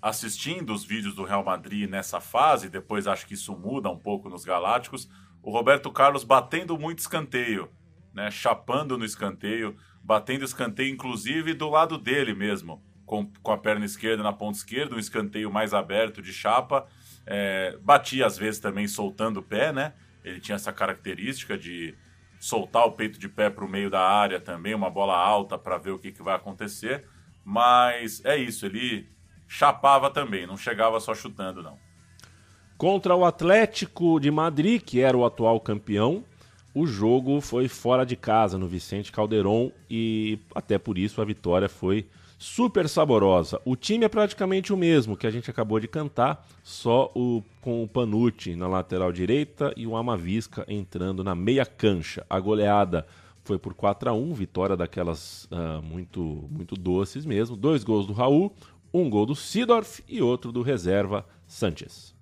assistindo os vídeos do Real Madrid nessa fase, depois acho que isso muda um pouco nos Galácticos, o Roberto Carlos batendo muito escanteio, né? Chapando no escanteio, batendo escanteio, inclusive do lado dele mesmo, com, com a perna esquerda na ponta esquerda, um escanteio mais aberto de chapa. É, batia às vezes também soltando o pé, né? Ele tinha essa característica de soltar o peito de pé para o meio da área também, uma bola alta para ver o que, que vai acontecer. Mas é isso, ele chapava também, não chegava só chutando, não. Contra o Atlético de Madrid, que era o atual campeão, o jogo foi fora de casa no Vicente Calderon e até por isso a vitória foi super saborosa. O time é praticamente o mesmo que a gente acabou de cantar, só o com o Panucci na lateral direita e o Amavisca entrando na meia cancha. A goleada foi por 4 a 1 vitória daquelas uh, muito muito doces mesmo. Dois gols do Raul, um gol do Sidorf e outro do reserva Sanches.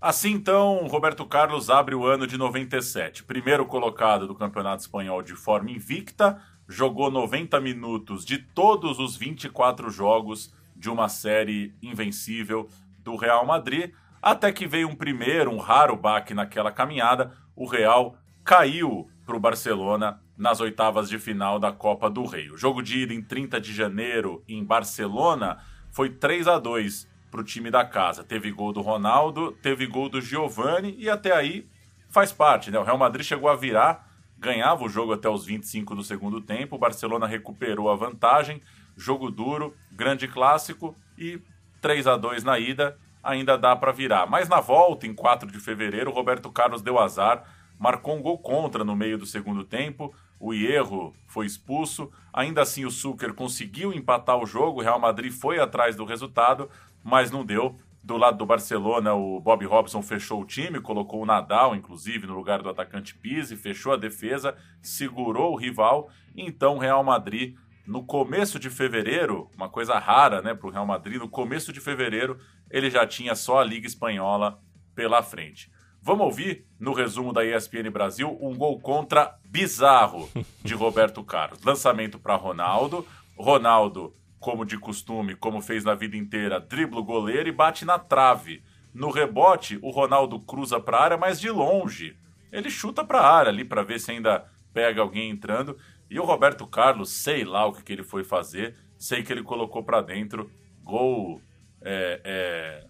Assim então, Roberto Carlos abre o ano de 97, primeiro colocado do Campeonato Espanhol de forma invicta, jogou 90 minutos de todos os 24 jogos de uma série invencível do Real Madrid, até que veio um primeiro, um raro baque naquela caminhada, o Real caiu para o Barcelona nas oitavas de final da Copa do Rei. O jogo de ida em 30 de janeiro em Barcelona foi 3 a 2 para o time da casa. Teve gol do Ronaldo, teve gol do Giovani e até aí faz parte, né? O Real Madrid chegou a virar ganhava o jogo até os 25 do segundo tempo. O Barcelona recuperou a vantagem. Jogo duro, grande clássico e 3 a 2 na ida. Ainda dá para virar. Mas na volta, em 4 de fevereiro, Roberto Carlos deu azar, marcou um gol contra no meio do segundo tempo. O Hierro foi expulso. Ainda assim, o Sucre conseguiu empatar o jogo. O Real Madrid foi atrás do resultado, mas não deu. Do lado do Barcelona, o Bob Robson fechou o time, colocou o Nadal, inclusive, no lugar do atacante Pise, fechou a defesa, segurou o rival. Então, o Real Madrid, no começo de fevereiro, uma coisa rara né, para o Real Madrid, no começo de fevereiro, ele já tinha só a Liga Espanhola pela frente. Vamos ouvir, no resumo da ESPN Brasil, um gol contra bizarro de Roberto Carlos. Lançamento para Ronaldo. Ronaldo como de costume, como fez na vida inteira, dribla o goleiro e bate na trave. No rebote, o Ronaldo cruza para a área, mas de longe. Ele chuta para a área ali para ver se ainda pega alguém entrando. E o Roberto Carlos, sei lá o que, que ele foi fazer, sei que ele colocou para dentro. Gol, é, é,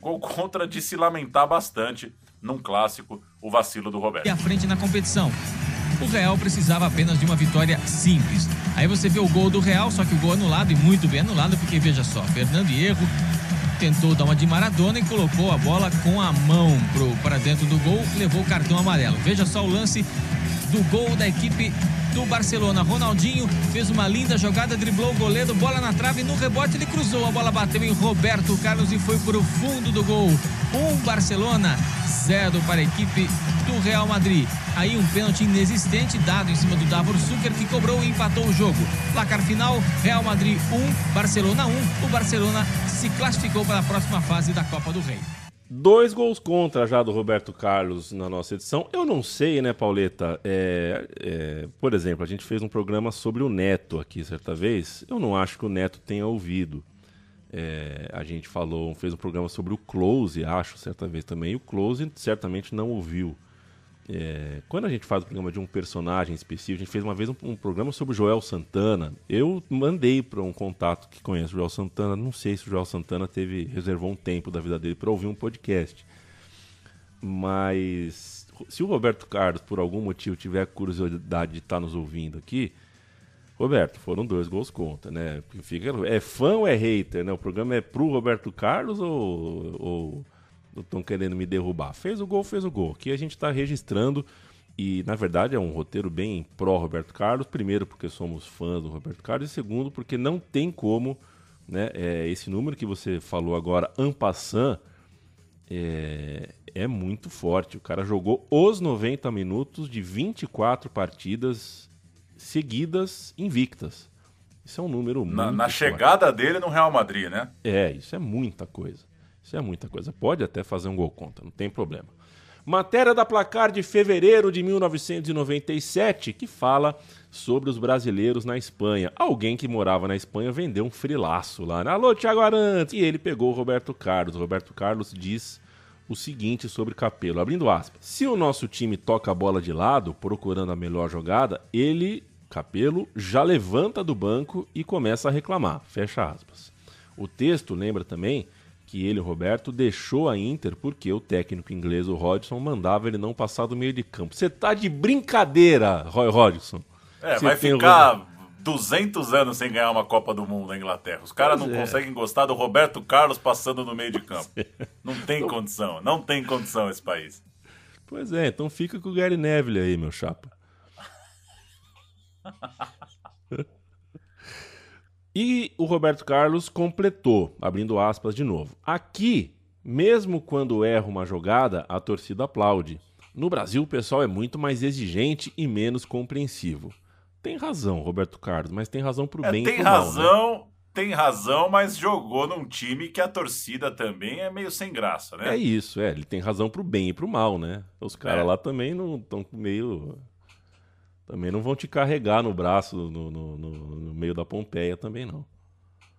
gol contra de se lamentar bastante num clássico, o vacilo do Roberto. E à frente na competição. O Real precisava apenas de uma vitória simples. Aí você vê o gol do Real, só que o gol anulado e muito bem anulado, porque veja só, Fernando Hierro tentou dar uma de Maradona e colocou a bola com a mão para dentro do gol, levou o cartão amarelo. Veja só o lance do gol da equipe do Barcelona. Ronaldinho fez uma linda jogada, driblou o goleiro, bola na trave, no rebote ele cruzou, a bola bateu em Roberto Carlos e foi para o fundo do gol. Um Barcelona, zero para a equipe do Real Madrid. Aí um pênalti inexistente dado em cima do Davor Zucker que cobrou e empatou o jogo. Placar final: Real Madrid 1, Barcelona 1. O Barcelona se classificou para a próxima fase da Copa do Rei. Dois gols contra já do Roberto Carlos na nossa edição. Eu não sei, né, Pauleta? É, é, por exemplo, a gente fez um programa sobre o Neto aqui certa vez. Eu não acho que o Neto tenha ouvido. É, a gente falou, fez um programa sobre o Close, acho, certa vez também. E o Close certamente não ouviu. É, quando a gente faz o programa de um personagem específico, a gente fez uma vez um, um programa sobre o Joel Santana. Eu mandei para um contato que conhece o Joel Santana. Não sei se o Joel Santana teve reservou um tempo da vida dele para ouvir um podcast. Mas se o Roberto Carlos, por algum motivo, tiver curiosidade de estar tá nos ouvindo aqui, Roberto, foram dois gols contra, né? Fica, é fã ou é hater, né? O programa é pro Roberto Carlos ou, ou estão querendo me derrubar. Fez o gol, fez o gol. Aqui a gente está registrando e, na verdade, é um roteiro bem pró-Roberto Carlos. Primeiro, porque somos fãs do Roberto Carlos. E segundo, porque não tem como, né? É, esse número que você falou agora, Ampassan, é, é muito forte. O cara jogou os 90 minutos de 24 partidas seguidas invictas. Isso é um número na, muito Na chegada dele no Real Madrid, né? É, isso é muita coisa. Isso é muita coisa. Pode até fazer um gol contra, não tem problema. Matéria da placar de fevereiro de 1997 que fala sobre os brasileiros na Espanha. Alguém que morava na Espanha vendeu um frilaço lá. Né? Alô, Thiago Arantes! E ele pegou o Roberto Carlos. O Roberto Carlos diz o seguinte sobre Capelo, abrindo aspas. Se o nosso time toca a bola de lado, procurando a melhor jogada, ele, Capelo, já levanta do banco e começa a reclamar. Fecha aspas. O texto lembra também que ele, Roberto, deixou a Inter porque o técnico inglês, o Rodson, mandava ele não passar do meio de campo. Você tá de brincadeira, Roy Rodson. É, Você vai tem o ficar 200 anos sem ganhar uma Copa do Mundo na Inglaterra. Os caras não é. conseguem gostar do Roberto Carlos passando no meio de campo. Não tem condição, não tem condição esse país. Pois é, então fica com o Gary Neville aí, meu chapa. E o Roberto Carlos completou, abrindo aspas de novo. Aqui, mesmo quando erra uma jogada, a torcida aplaude. No Brasil, o pessoal é muito mais exigente e menos compreensivo. Tem razão, Roberto Carlos, mas tem razão pro É, bem e tem pro mal, né? razão, tem razão, mas jogou num time que a torcida também é meio sem graça, né? É isso, é. Ele tem razão pro bem e pro mal, né? Os caras É. lá também não estão meio. Também não vão te carregar no braço no, no- no- no meio da Pompeia também, não.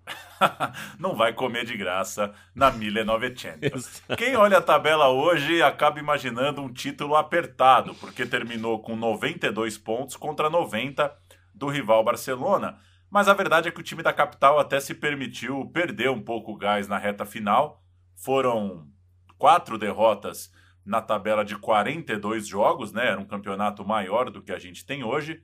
não vai comer de graça na 1900. Quem olha a tabela hoje acaba imaginando um título apertado, porque terminou com 92 pontos contra 90 do rival Barcelona. Mas a verdade é que o time da capital até se permitiu perder um pouco o gás na reta final. Foram quatro derrotas na tabela de 42 jogos, né? Era um campeonato maior do que a gente tem hoje.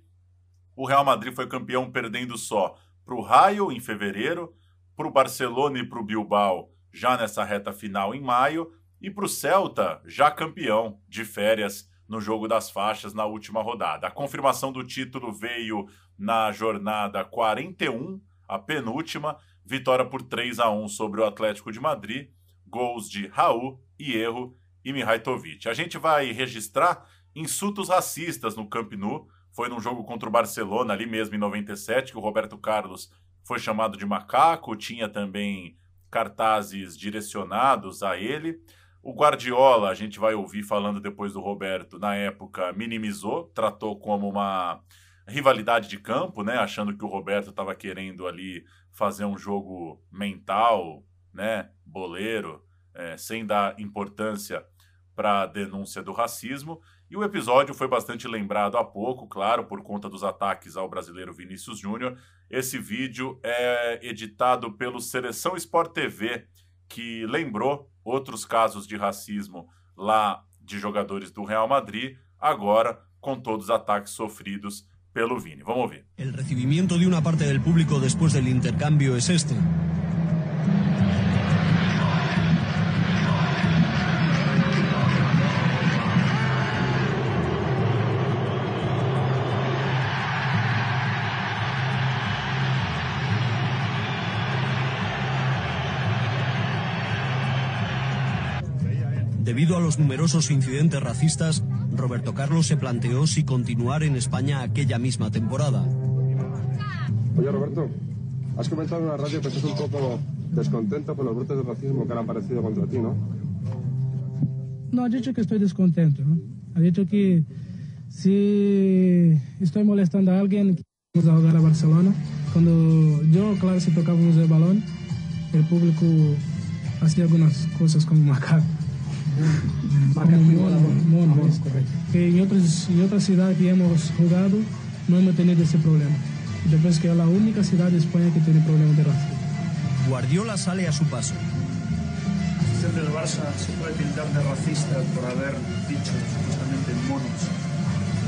O Real Madrid foi campeão perdendo só para o Raio em fevereiro, para o Barcelona e para o Bilbao já nessa reta final em maio, e para o Celta já campeão de férias no jogo das faixas na última rodada. A confirmação do título veio na jornada 41, a penúltima, vitória por 3 a 1 sobre o Atlético de Madrid, gols de Raul, Hierro e Mihajtovic. A gente vai registrar insultos racistas no Camp Nou, foi num jogo contra o Barcelona, ali mesmo em 97, que o Roberto Carlos foi chamado de macaco, tinha também cartazes direcionados a ele. O Guardiola, a gente vai ouvir falando depois do Roberto, na época minimizou, tratou como uma rivalidade de campo, né, achando que o Roberto estava querendo ali fazer um jogo mental, né, boleiro, é, sem dar importância para a denúncia do racismo. E o episódio foi bastante lembrado há pouco, claro, por conta dos ataques ao brasileiro Vinícius Júnior. Esse vídeo é editado pelo Seleção Sport TV, que lembrou outros casos de racismo lá de jogadores do Real Madrid, agora com todos os ataques sofridos pelo Vini. Vamos ouvir. El recibimiento de una parte del público después del intercambio es este. Debido a los numerosos incidentes racistas, Roberto Carlos se planteó si continuar en España aquella misma temporada. Oye, Roberto, has comentado en la radio que estás un poco descontento con los brotes de racismo que han aparecido contra ti, ¿no? No, he dicho que estoy descontento. ¿no? He dicho que si estoy molestando a alguien, vamos a jugar a Barcelona. Cuando yo, claro, si tocábamos el balón, el público hacía algunas cosas como macaco. Que en, otros, en otras ciudades que hemos jugado no hemos tenido ese problema. Yo pienso que es la única ciudad de España que tiene problemas de racismo. Guardiola sale a su paso. afición del Barça se puede tildar de racista por haber dicho supuestamente monos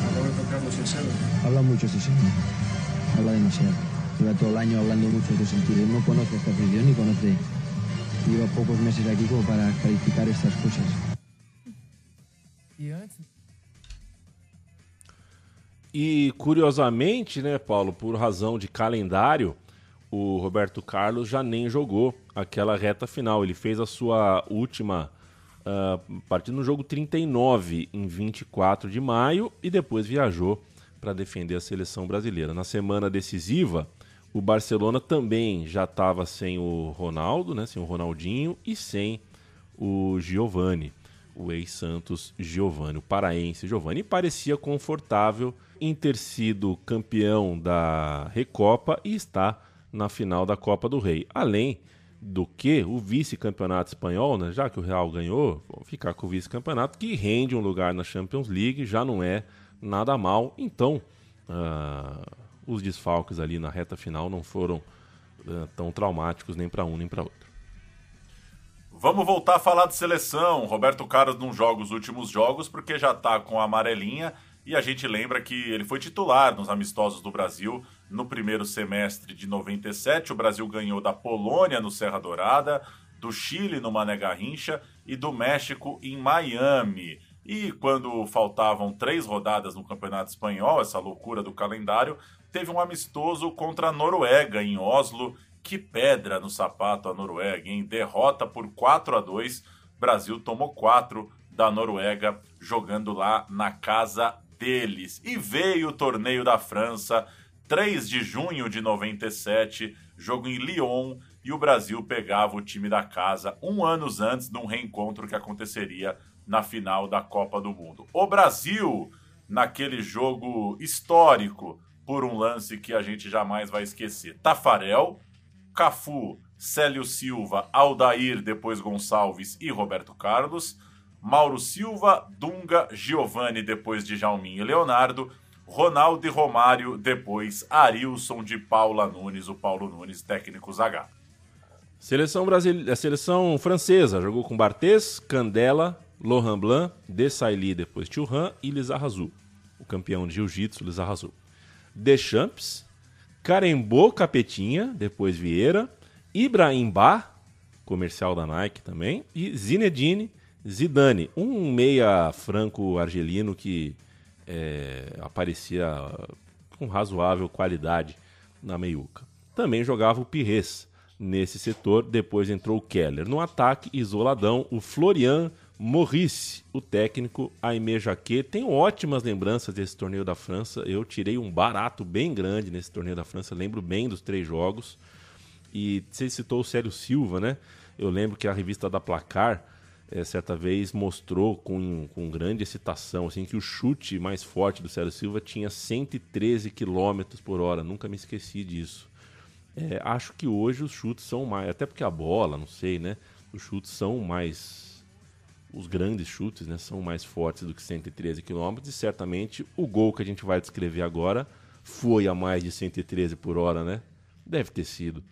a Roberto Carlos y. Habla mucho ese señor. Habla demasiado. Lleva todo el año hablando mucho de sentido. Él no conoce esta afición ni conoce. Lleva pocos meses aquí como para calificar estas cosas. E curiosamente, né, Paulo, por razão de calendário, o Roberto Carlos já nem jogou aquela reta final. Ele fez a sua última ah, partida no jogo 39, em 24 de maio, e depois viajou para defender a seleção brasileira. Na semana decisiva, o Barcelona também já estava sem o Ronaldo, né, sem o Ronaldinho e sem o Giovani. o ex-Santos Giovanni, o paraense Giovanni. E parecia confortável em ter sido campeão da Recopa e está na final da Copa do Rei. Além do que o vice-campeonato espanhol, né, já que o Real ganhou, vou ficar com o vice-campeonato, que rende um lugar na Champions League, já não é nada mal. Então, uh, os desfalques ali na reta final não foram uh, tão traumáticos nem para um nem para outro. Vamos voltar a falar de seleção. Roberto Carlos não joga os últimos jogos porque já está com a amarelinha e a gente lembra que ele foi titular nos amistosos do Brasil no primeiro semestre de 97. O Brasil ganhou da Polônia no Serra Dourada, do Chile no Mané Garrincha e do México em Miami. E quando faltavam três rodadas no Campeonato Espanhol, essa loucura do calendário, teve um amistoso contra a Noruega em Oslo. Que pedra no sapato a Noruega, em derrota por 4 a 2. Brasil tomou 4 da Noruega jogando lá na casa deles. E veio o torneio da França, 3 de junho de 97, jogo em Lyon, e o Brasil pegava o time da casa um ano antes de um reencontro que aconteceria na final da Copa do Mundo. O Brasil, naquele jogo histórico, por um lance que a gente jamais vai esquecer. Tafarel, Cafu, Célio Silva, Aldair, depois Gonçalves e Roberto Carlos. Mauro Silva, Dunga, Giovanni, depois de Jalminho e Leonardo, Ronaldo e Romário, depois Arilson de Paula Nunes, o Paulo Nunes, técnico Zaga. Seleção brasileira, a seleção francesa jogou com Barthez, Candela, Laurent Blanc, Desailly, depois Thuram e Lizarrazu. O campeão de jiu-jitsu Lizarrazu. Deschamps, Carembô Capetinha, depois Vieira, Ibrahim comercial da Nike também, e Zinedine Zidane, um meia franco-argelino que é, aparecia com razoável qualidade na meiuca. Também jogava o Pires nesse setor, depois entrou o Keller. No ataque, isoladão, o Florian Maurice, o técnico Aimé Jacquet. Tenho ótimas lembranças desse torneio da França. Eu tirei um barato bem grande nesse torneio da França, lembro bem dos três jogos. E você citou o Célio Silva, né? Eu lembro que a revista da Placar é, certa vez mostrou com, com grande excitação assim que o chute mais forte do Célio Silva tinha 113 km por hora. Nunca me esqueci disso. É, acho que hoje os chutes são mais, até porque a bola, não sei, né? Os chutes são mais, os grandes chutes, né? São mais fortes do que 113 km e certamente o gol que a gente vai descrever agora foi a mais de 113 por hora, né? Deve ter sido.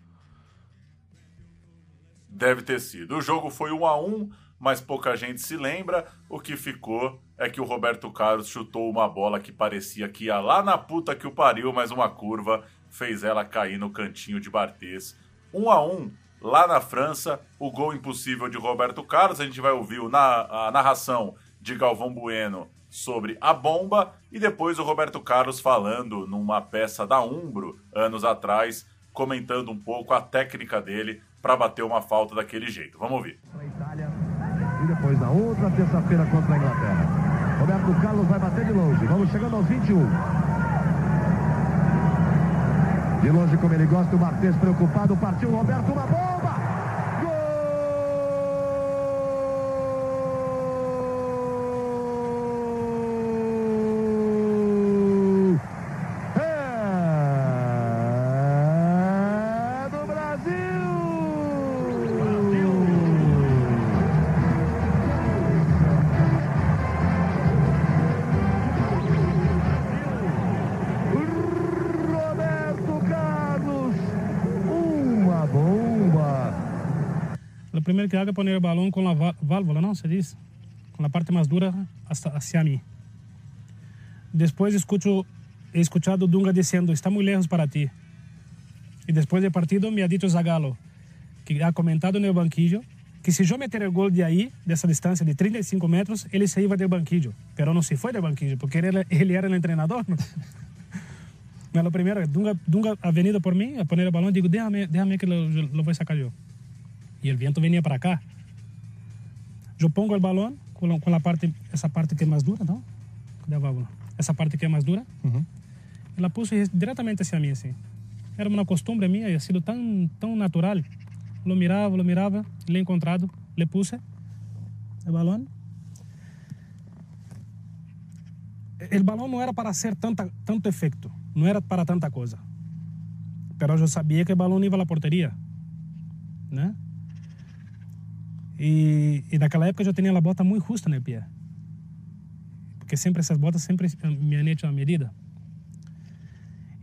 Deve ter sido. O jogo foi 1 a 1 mas pouca gente se lembra. O que ficou é que o Roberto Carlos chutou uma bola que parecia que ia lá na puta que o pariu, mas uma curva fez ela cair no cantinho de Barthez. 1 um a 1 um, lá na França, o gol impossível de Roberto Carlos. A gente vai ouvir a narração de Galvão Bueno sobre a bomba e depois o Roberto Carlos falando numa peça da Umbro anos atrás, comentando um pouco a técnica dele para bater uma falta daquele jeito. Vamos ouvir. E depois na outra terça-feira contra a Inglaterra. Roberto Carlos vai bater de longe. Vamos chegando aos 21. De longe, como ele gosta, o Martins preocupado. Partiu Roberto, uma bomba! Que haga poner el balón con la válvula, ¿no? Se dice, con la parte más dura hasta hacia mí. Después escucho, he escuchado Dunga diciendo, está muy lejos para ti. Y después del partido me ha dicho Zagalo, que ha comentado en el banquillo, que si yo meter el gol de ahí, de esa distancia de 35 metros, él se iba del banquillo. Pero no se fue del banquillo, porque él, él era el entrenador. ¿no? Pero lo Dunga, Dunga ha venido por mí a poner el balón, digo, déjame, déjame que lo, lo voy a sacar yo y el viento venía para acá. Yo pongo el balón con la, con la parte, esa parte que es más dura, ¿no? Esa parte que es más dura. La puse directamente hacia mí, así. Era una costumbre mía y ha sido tan, tan natural. Lo miraba, lo miraba, le he encontrado, le puse el balón o balão não era para ser tanta, tanto efeito, não era para tanta coisa. Pero eu sabia que o balão ia à porteria, né? E, e naquela época eu tinha a bota muito justa no pé. Porque sempre essas botas sempre me han hecho a medida.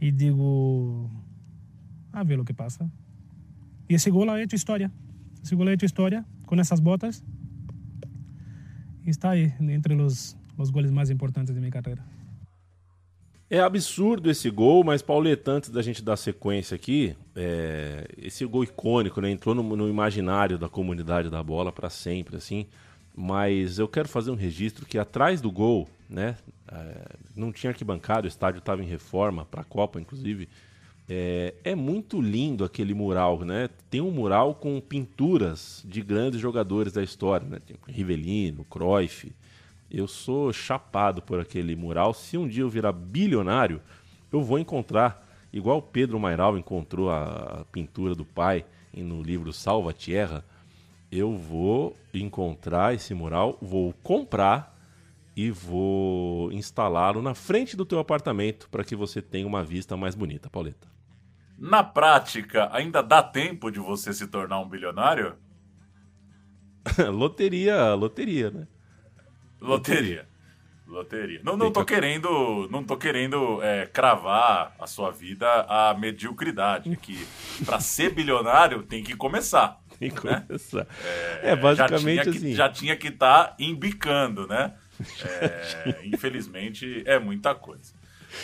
E digo, a ver o que passa. E esse gol ha hecho história. Esse gol ha hecho história com essas botas. E está aí, entre os, os goles mais importantes de minha carreira. É absurdo esse gol, mas Pauleta, antes da gente dar sequência aqui, é, esse gol icônico, né? Entrou no, no imaginário da comunidade da bola para sempre, assim. Mas eu quero fazer um registro que atrás do gol, né? É, não tinha arquibancada, o estádio estava em reforma, para a Copa, inclusive. É, é, muito lindo aquele mural, né? Tem um mural com pinturas de grandes jogadores da história, né? Tem Rivelino, Cruyff, eu sou chapado por aquele mural. Se um dia eu virar bilionário, eu vou encontrar, igual Pedro Mairal encontrou a, pintura do pai no livro Salva Tierra, eu vou encontrar esse mural, vou comprar e vou instalá-lo na frente do teu apartamento para que você tenha uma vista mais bonita, Pauleta. Na prática, ainda dá tempo de você se tornar um bilionário? loteria, loteria, né? Loteria. Loteria. Não, não tô querendo, não tô querendo é, cravar a sua vida à mediocridade. Que para ser bilionário tem que começar. Tem que né? começar. É, é basicamente já assim. já tinha que estar tá embicando, né? É, infelizmente é muita coisa.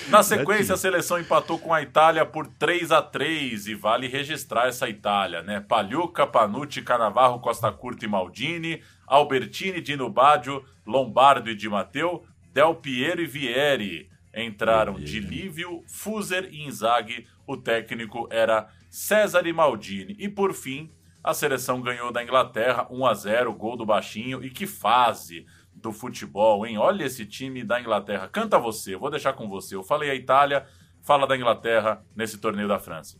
Na sequência, a seleção empatou com a Itália por 3 a 3 e vale registrar essa Itália, né? Pagliuca, Panucci, Canavarro, Costa Curta e Maldini, Albertini, Dino Baggio, Lombardo e Di Matteo, Del Piero e Vieri. Entraram de Lívio, Fuser e Inzaghi. O técnico era César e Maldini. E por fim, a seleção ganhou da Inglaterra 1 a 0, gol do baixinho. E que fase do futebol, hein? Olha esse time da Inglaterra. Canta você, eu vou deixar com você. Eu falei a Itália, fala da Inglaterra nesse torneio da França.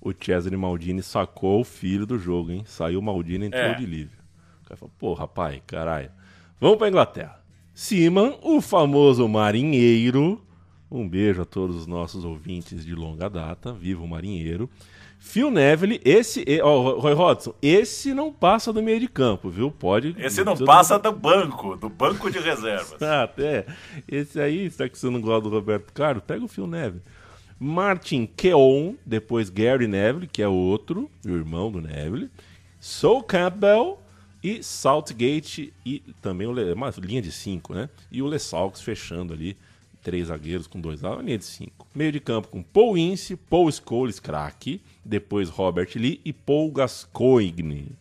O Cesare Maldini sacou o filho do jogo, hein? Saiu Maldini e entrou É. de Lívio. Cara falou, pô, rapaz, caralho. Vamos pra Inglaterra. Seaman, o famoso marinheiro. Um beijo a todos os nossos ouvintes de longa data. Viva o marinheiro. Phil Neville, esse, ó, Roy Hodgson, esse não passa do meio de campo, viu? Pode. Esse não passa do banco, do banco de reservas. Ah, até. Esse aí, será que você não gosta do Roberto Carlos? Pega o Phil Neville. Martin Keown, depois Gary Neville, que é outro, o irmão do Neville. Sol Campbell e Southgate e também Le, uma linha de cinco, né? E o Lesaux fechando ali, três zagueiros com dois lá, uma linha de cinco. Meio de campo com Paul Ince, Paul Scholes, craque, depois Robert Lee e Paul Gascoigne.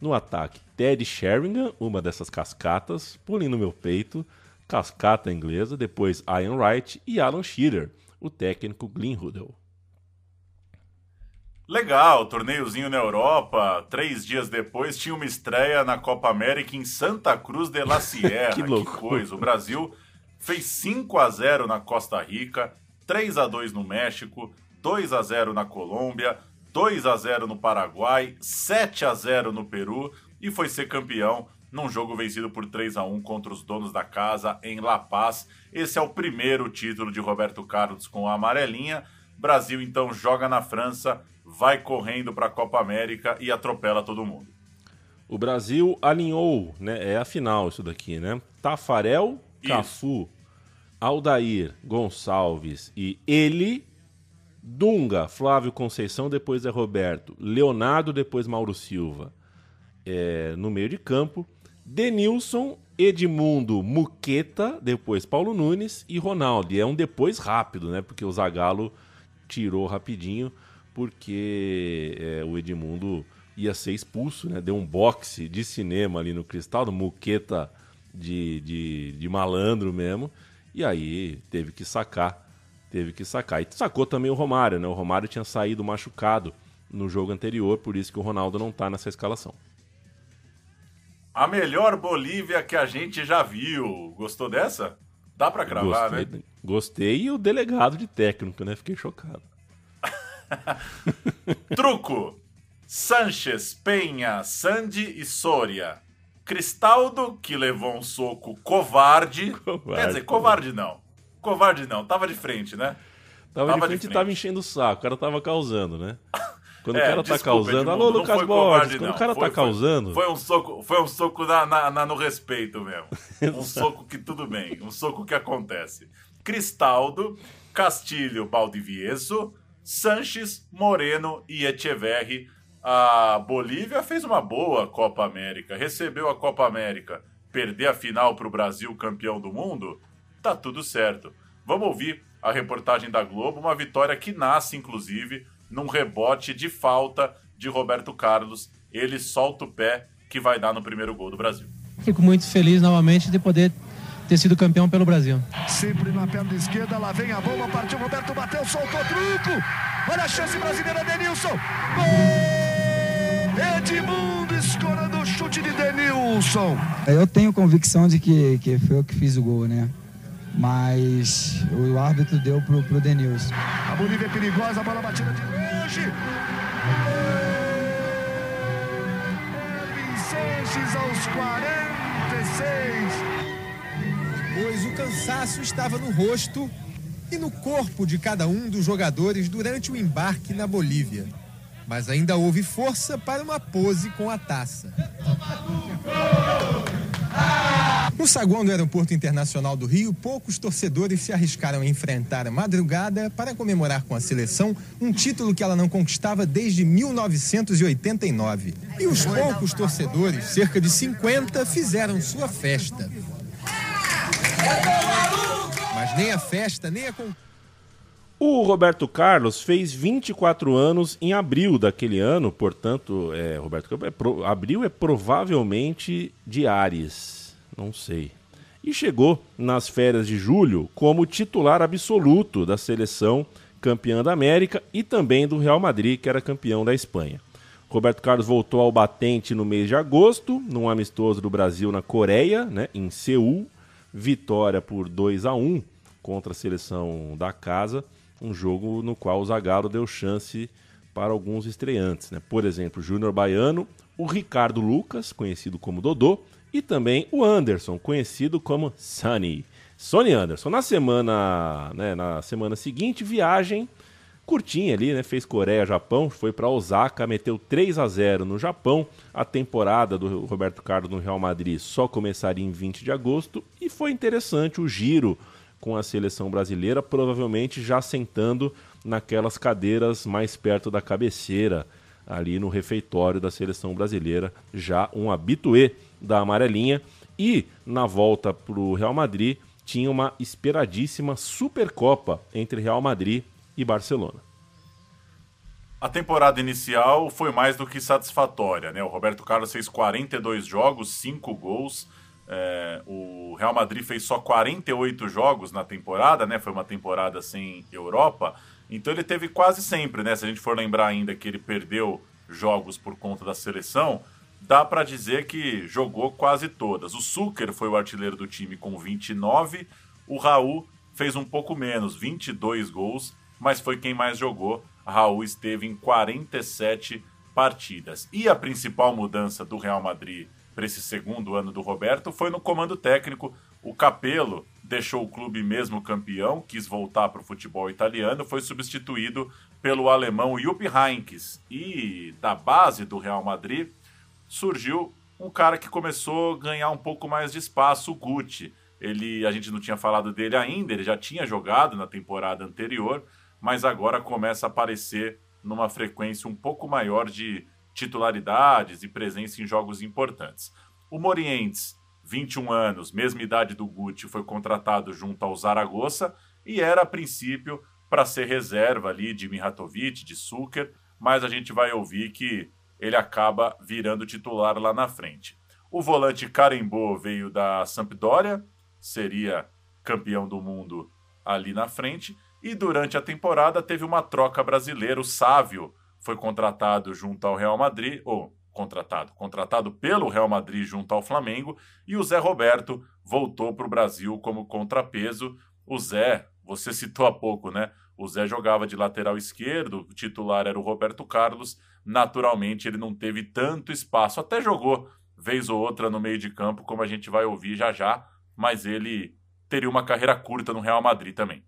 No ataque, Ted Sheringham, uma dessas cascatas, pulem no meu peito, cascata inglesa, depois Ian Wright e Alan Shearer, o técnico Glenn Hoddle. Legal, torneiozinho na Europa. Três dias depois tinha uma estreia na Copa América em Santa Cruz de la Sierra. Que loucura. coisa. O Brasil fez 5 a 0 na Costa Rica, 3 a 2 no México, 2 a 0 na Colômbia, 2 a 0 no Paraguai, 7 a 0 no Peru e foi ser campeão num jogo vencido por 3 a 1 contra os donos da casa em La Paz. Esse é o primeiro título de Roberto Carlos com a amarelinha. Brasil então joga na França, vai correndo para a Copa América e atropela todo mundo. O Brasil alinhou, né? É a final isso daqui, né? Tafarel, Cafu, Aldair, Gonçalves e ele, Dunga, Flávio Conceição, depois é Roberto, Leonardo, depois Mauro Silva. É, no meio de campo, Denilson, Edmundo, Muqueta, depois Paulo Nunes e Ronaldo. E é um depois rápido, né? Porque o Zagallo tirou rapidinho, porque é, o Edmundo ia ser expulso, né? Deu um boxe de cinema ali no cristal, do Muqueta de, de, de malandro mesmo. E aí teve que sacar. Teve que sacar. E sacou também o Romário, né? O Romário tinha saído machucado no jogo anterior, por isso que o Ronaldo não tá nessa escalação. A melhor Bolívia que a gente já viu. Gostou dessa? Dá pra cravar, gostei, né? Gostei e o delegado de técnico, né? Fiquei chocado. Truco: Sanches, Penha, Sandy e Soria. Cristaldo, que levou um soco covarde. Covarde, Quer dizer, covarde não. Covarde não, tava de frente, né? Tava, de Tava de frente e tava enchendo o saco. O cara tava causando, né? Quando É, o cara tá desculpa, causando. Edmundo, Alô, Lucas Borges. covarde, Quando não. o cara Foi- tá foi- causando. Foi um soco, foi um soco na, na- na- no respeito mesmo. Um soco que tudo bem, um soco que acontece. Cristaldo, Castilho, Baldivieso, Sanches, Moreno e Echeverri. A Bolívia fez uma boa Copa América, recebeu a Copa América. Perder a final para o Brasil, campeão do mundo, tá tudo certo. Vamos ouvir a reportagem da Globo, uma vitória que nasce, inclusive, num rebote de falta de Roberto Carlos. Ele solta o pé que vai dar no primeiro gol do Brasil. Fico muito feliz novamente de poder ter sido campeão pelo Brasil. Sempre na perna esquerda, lá vem a bomba, partiu Roberto, bateu, soltou truco. Olha a chance brasileira, Denilson. Gol! Edmundo escorando o chute de Denilson. Eu tenho convicção de que, que foi eu que fiz o gol, né? Mas o árbitro deu pro, pro Denilson. A Bolívia é perigosa, a bola batida de longe. Elvin Sanches aos 46. Pois o cansaço estava no rosto e no corpo de cada um dos jogadores durante o embarque na Bolívia. Mas ainda houve força para uma pose com a taça. No saguão do Aeroporto Internacional do Rio, poucos torcedores se arriscaram a enfrentar a madrugada para comemorar com a seleção um título que ela não conquistava desde 1989. E os poucos torcedores, cerca de 50, fizeram sua festa. Mas nem a festa, nem a. O Roberto Carlos fez 24 anos em abril daquele ano, portanto, é, Roberto é pro- abril é provavelmente de Ares, não sei. E chegou nas férias de julho como titular absoluto da seleção campeã da América e também do Real Madrid, que era campeão da Espanha. Roberto Carlos voltou ao batente no mês de agosto, num amistoso do Brasil na Coreia, né, em Seul, vitória por 2 a 1 contra a seleção da casa, um jogo no qual o Zagallo deu chance para alguns estreantes, né? Por exemplo, Júnior Baiano, o Ricardo Lucas, conhecido como Dodô, e também o Anderson, conhecido como Sonny. Sonny Anderson, na semana, né, na semana seguinte, viagem curtinha ali, né? Fez Coreia, Japão, foi para Osaka, meteu 3 a 0 no Japão. A temporada do Roberto Carlos no Real Madrid só começaria em 20 de agosto e foi interessante o giro com a seleção brasileira, provavelmente já sentando naquelas cadeiras mais perto da cabeceira, ali no refeitório da seleção brasileira, já um habituê da amarelinha. E na volta para o Real Madrid tinha uma esperadíssima Supercopa entre Real Madrid e Barcelona. A temporada inicial foi mais do que satisfatória, né? O Roberto Carlos fez 42 jogos, 5 gols. É, o Real Madrid fez só 48 jogos na temporada, né? Foi uma temporada sem Europa. Então ele teve quase sempre, né? Se a gente for lembrar ainda que ele perdeu jogos por conta da seleção, dá para dizer que jogou quase todas. O Suker foi o artilheiro do time com 29, o Raul fez um pouco menos, 22 gols, mas foi quem mais jogou. Raul esteve em 47 partidas. E a principal mudança do Real Madrid para esse segundo ano do Roberto foi no comando técnico. O Capello deixou o clube mesmo campeão, quis voltar para o futebol italiano, foi substituído pelo alemão Jupp Heynckes. E da base do Real Madrid surgiu um cara que começou a ganhar um pouco mais de espaço, o Guti. Ele, a gente não tinha falado dele ainda, ele já tinha jogado na temporada anterior, mas agora começa a aparecer numa frequência um pouco maior de titularidades e presença em jogos importantes. O Morientes, 21 anos, mesma idade do Guti, foi contratado junto ao Zaragoza e era a princípio para ser reserva ali de Mihatovic, de Suker, mas a gente vai ouvir que ele acaba virando titular lá na frente. O volante Carembô veio da Sampdoria, seria campeão do mundo ali na frente, e durante a temporada teve uma troca brasileira, o Sávio foi contratado junto ao Real Madrid, ou contratado, contratado pelo Real Madrid junto ao Flamengo, e o Zé Roberto voltou para o Brasil como contrapeso. O Zé, você citou há pouco, né? O Zé jogava de lateral esquerdo, o titular era o Roberto Carlos. Naturalmente, ele não teve tanto espaço, até jogou vez ou outra no meio de campo, como a gente vai ouvir já já, mas ele teria uma carreira curta no Real Madrid também.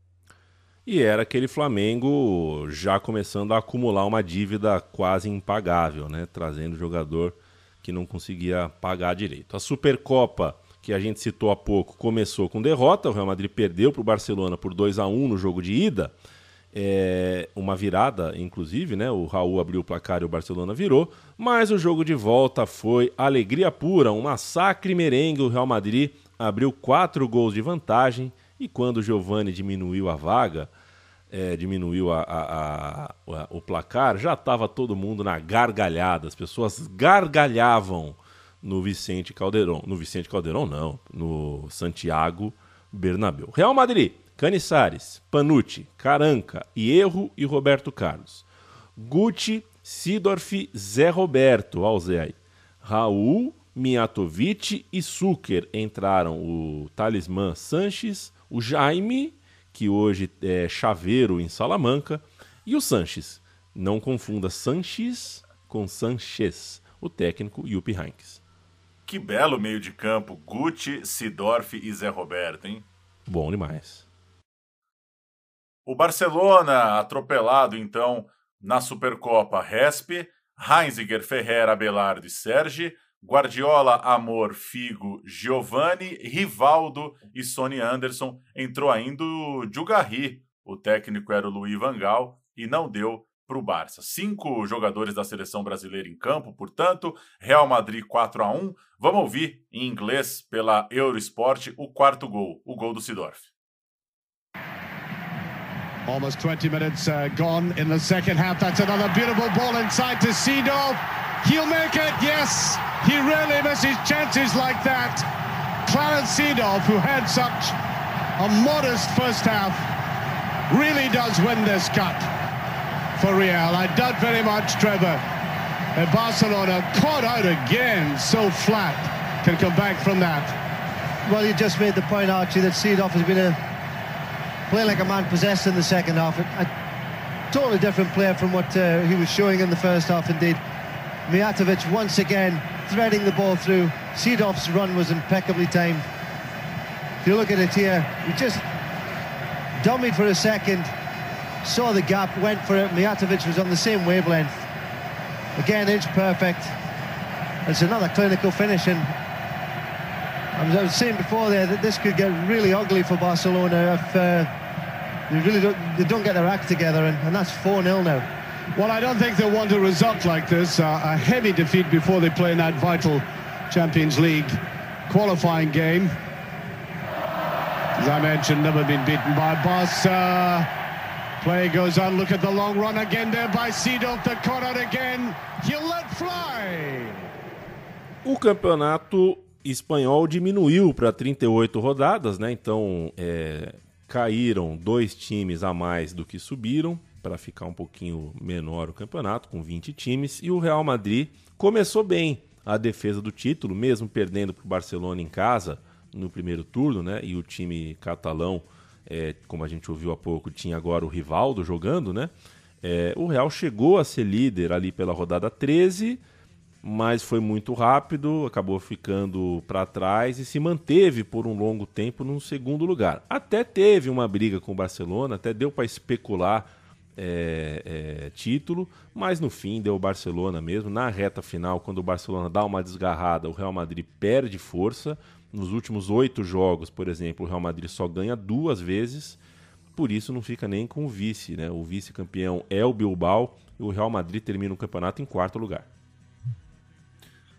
E era aquele Flamengo já começando a acumular uma dívida quase impagável, né? Trazendo jogador que não conseguia pagar direito. A Supercopa, que a gente citou há pouco, começou com derrota. O Real Madrid perdeu para o Barcelona por 2 a 1 no jogo de ida. É uma virada, inclusive, né? O Raul abriu o placar e o Barcelona virou. Mas o jogo de volta foi alegria pura, um massacre merengue. O Real Madrid abriu quatro gols de vantagem. E quando o Giovani diminuiu a vaga, é, diminuiu a, a, a, o placar, já estava todo mundo na gargalhada. As pessoas gargalhavam no Vicente Caldeirão. No Vicente Caldeirão, não. No Santiago Bernabéu. Real Madrid, Caniçares, Panucci, Caranca, Erro e Roberto Carlos. Gucci, Sidorf, Zé Roberto, ó o Zé aí. Raul, Miatovic e Suker entraram o Talismã Sanches, o Jaime que hoje é chaveiro em Salamanca, e o Sanches. Não confunda Sanches com Sanchez, o técnico Yuppie Heynckes. Que belo meio de campo, Gucci, Sidorf e Zé Roberto, hein? Bom demais. O Barcelona, atropelado então na Supercopa Resp, Heinziger, Ferreira, Abelardo e Sergi, Guardiola, Amor, Figo, Giovanni, Rivaldo e Sony Anderson. Entrou ainda o Djugarri. O técnico era o Luiz Vangal e não deu para o Barça. Cinco jogadores da seleção brasileira em campo, portanto, Real Madrid 4 a 1 Vamos ouvir em inglês pela Eurosport o quarto gol, o gol do Sidorf. Almost 20 minutes uh, gone in the second half. That's another beautiful ball inside to Seedorf. He'll make it, yes. He really misses chances like that. Clarence Seedorf, who had such a modest first half, really does win this cup for Real. I doubt very much, Trevor, that Barcelona caught out again so flat can come back from that. Well, you just made the point, Archie, that Seedorf has been a, playing like a man possessed in the second half. A, a totally different player from what uh, he was showing in the first half, indeed. Mijatovic once again threading the ball through. Seedorf's run was impeccably timed. If you look at it here, he just dummied for a second, saw the gap, went for it. Mijatovic was on the same wavelength. Again, inch perfect. It's another clinical finish, and I was saying before there that this could get really ugly for Barcelona if uh, they really don't, they don't get their act together, and, and that's 4-0 now. Well, I don't think they'll want a result like this, uh, a heavy defeat before they play in that vital Champions League qualifying game. As I mentioned, never been beaten by Barca. Play goes on, look at the long run again there by Seedorf, the corner again. He'll let fly. O campeonato espanhol diminuiu para 38 rodadas, né? Então é, caíram dois times a mais do que subiram para ficar um pouquinho menor o campeonato, com 20 times. E o Real Madrid começou bem a defesa do título, mesmo perdendo para o Barcelona em casa no primeiro turno, né? E o time catalão, é, como a gente ouviu há pouco, tinha agora o Rivaldo jogando, né? É, o Real chegou a ser líder ali pela rodada 13, mas foi muito rápido, acabou ficando para trás e se manteve por um longo tempo no segundo lugar. Até teve uma briga com o Barcelona, até deu para especular é, é, título, mas no fim deu o Barcelona mesmo. Na reta final, quando o Barcelona dá uma desgarrada, o Real Madrid perde força. Nos últimos oito jogos, por exemplo, o Real Madrid só ganha duas vezes, por isso não fica nem com o vice. Né? O vice-campeão é o Bilbao e o Real Madrid termina o campeonato em quarto lugar.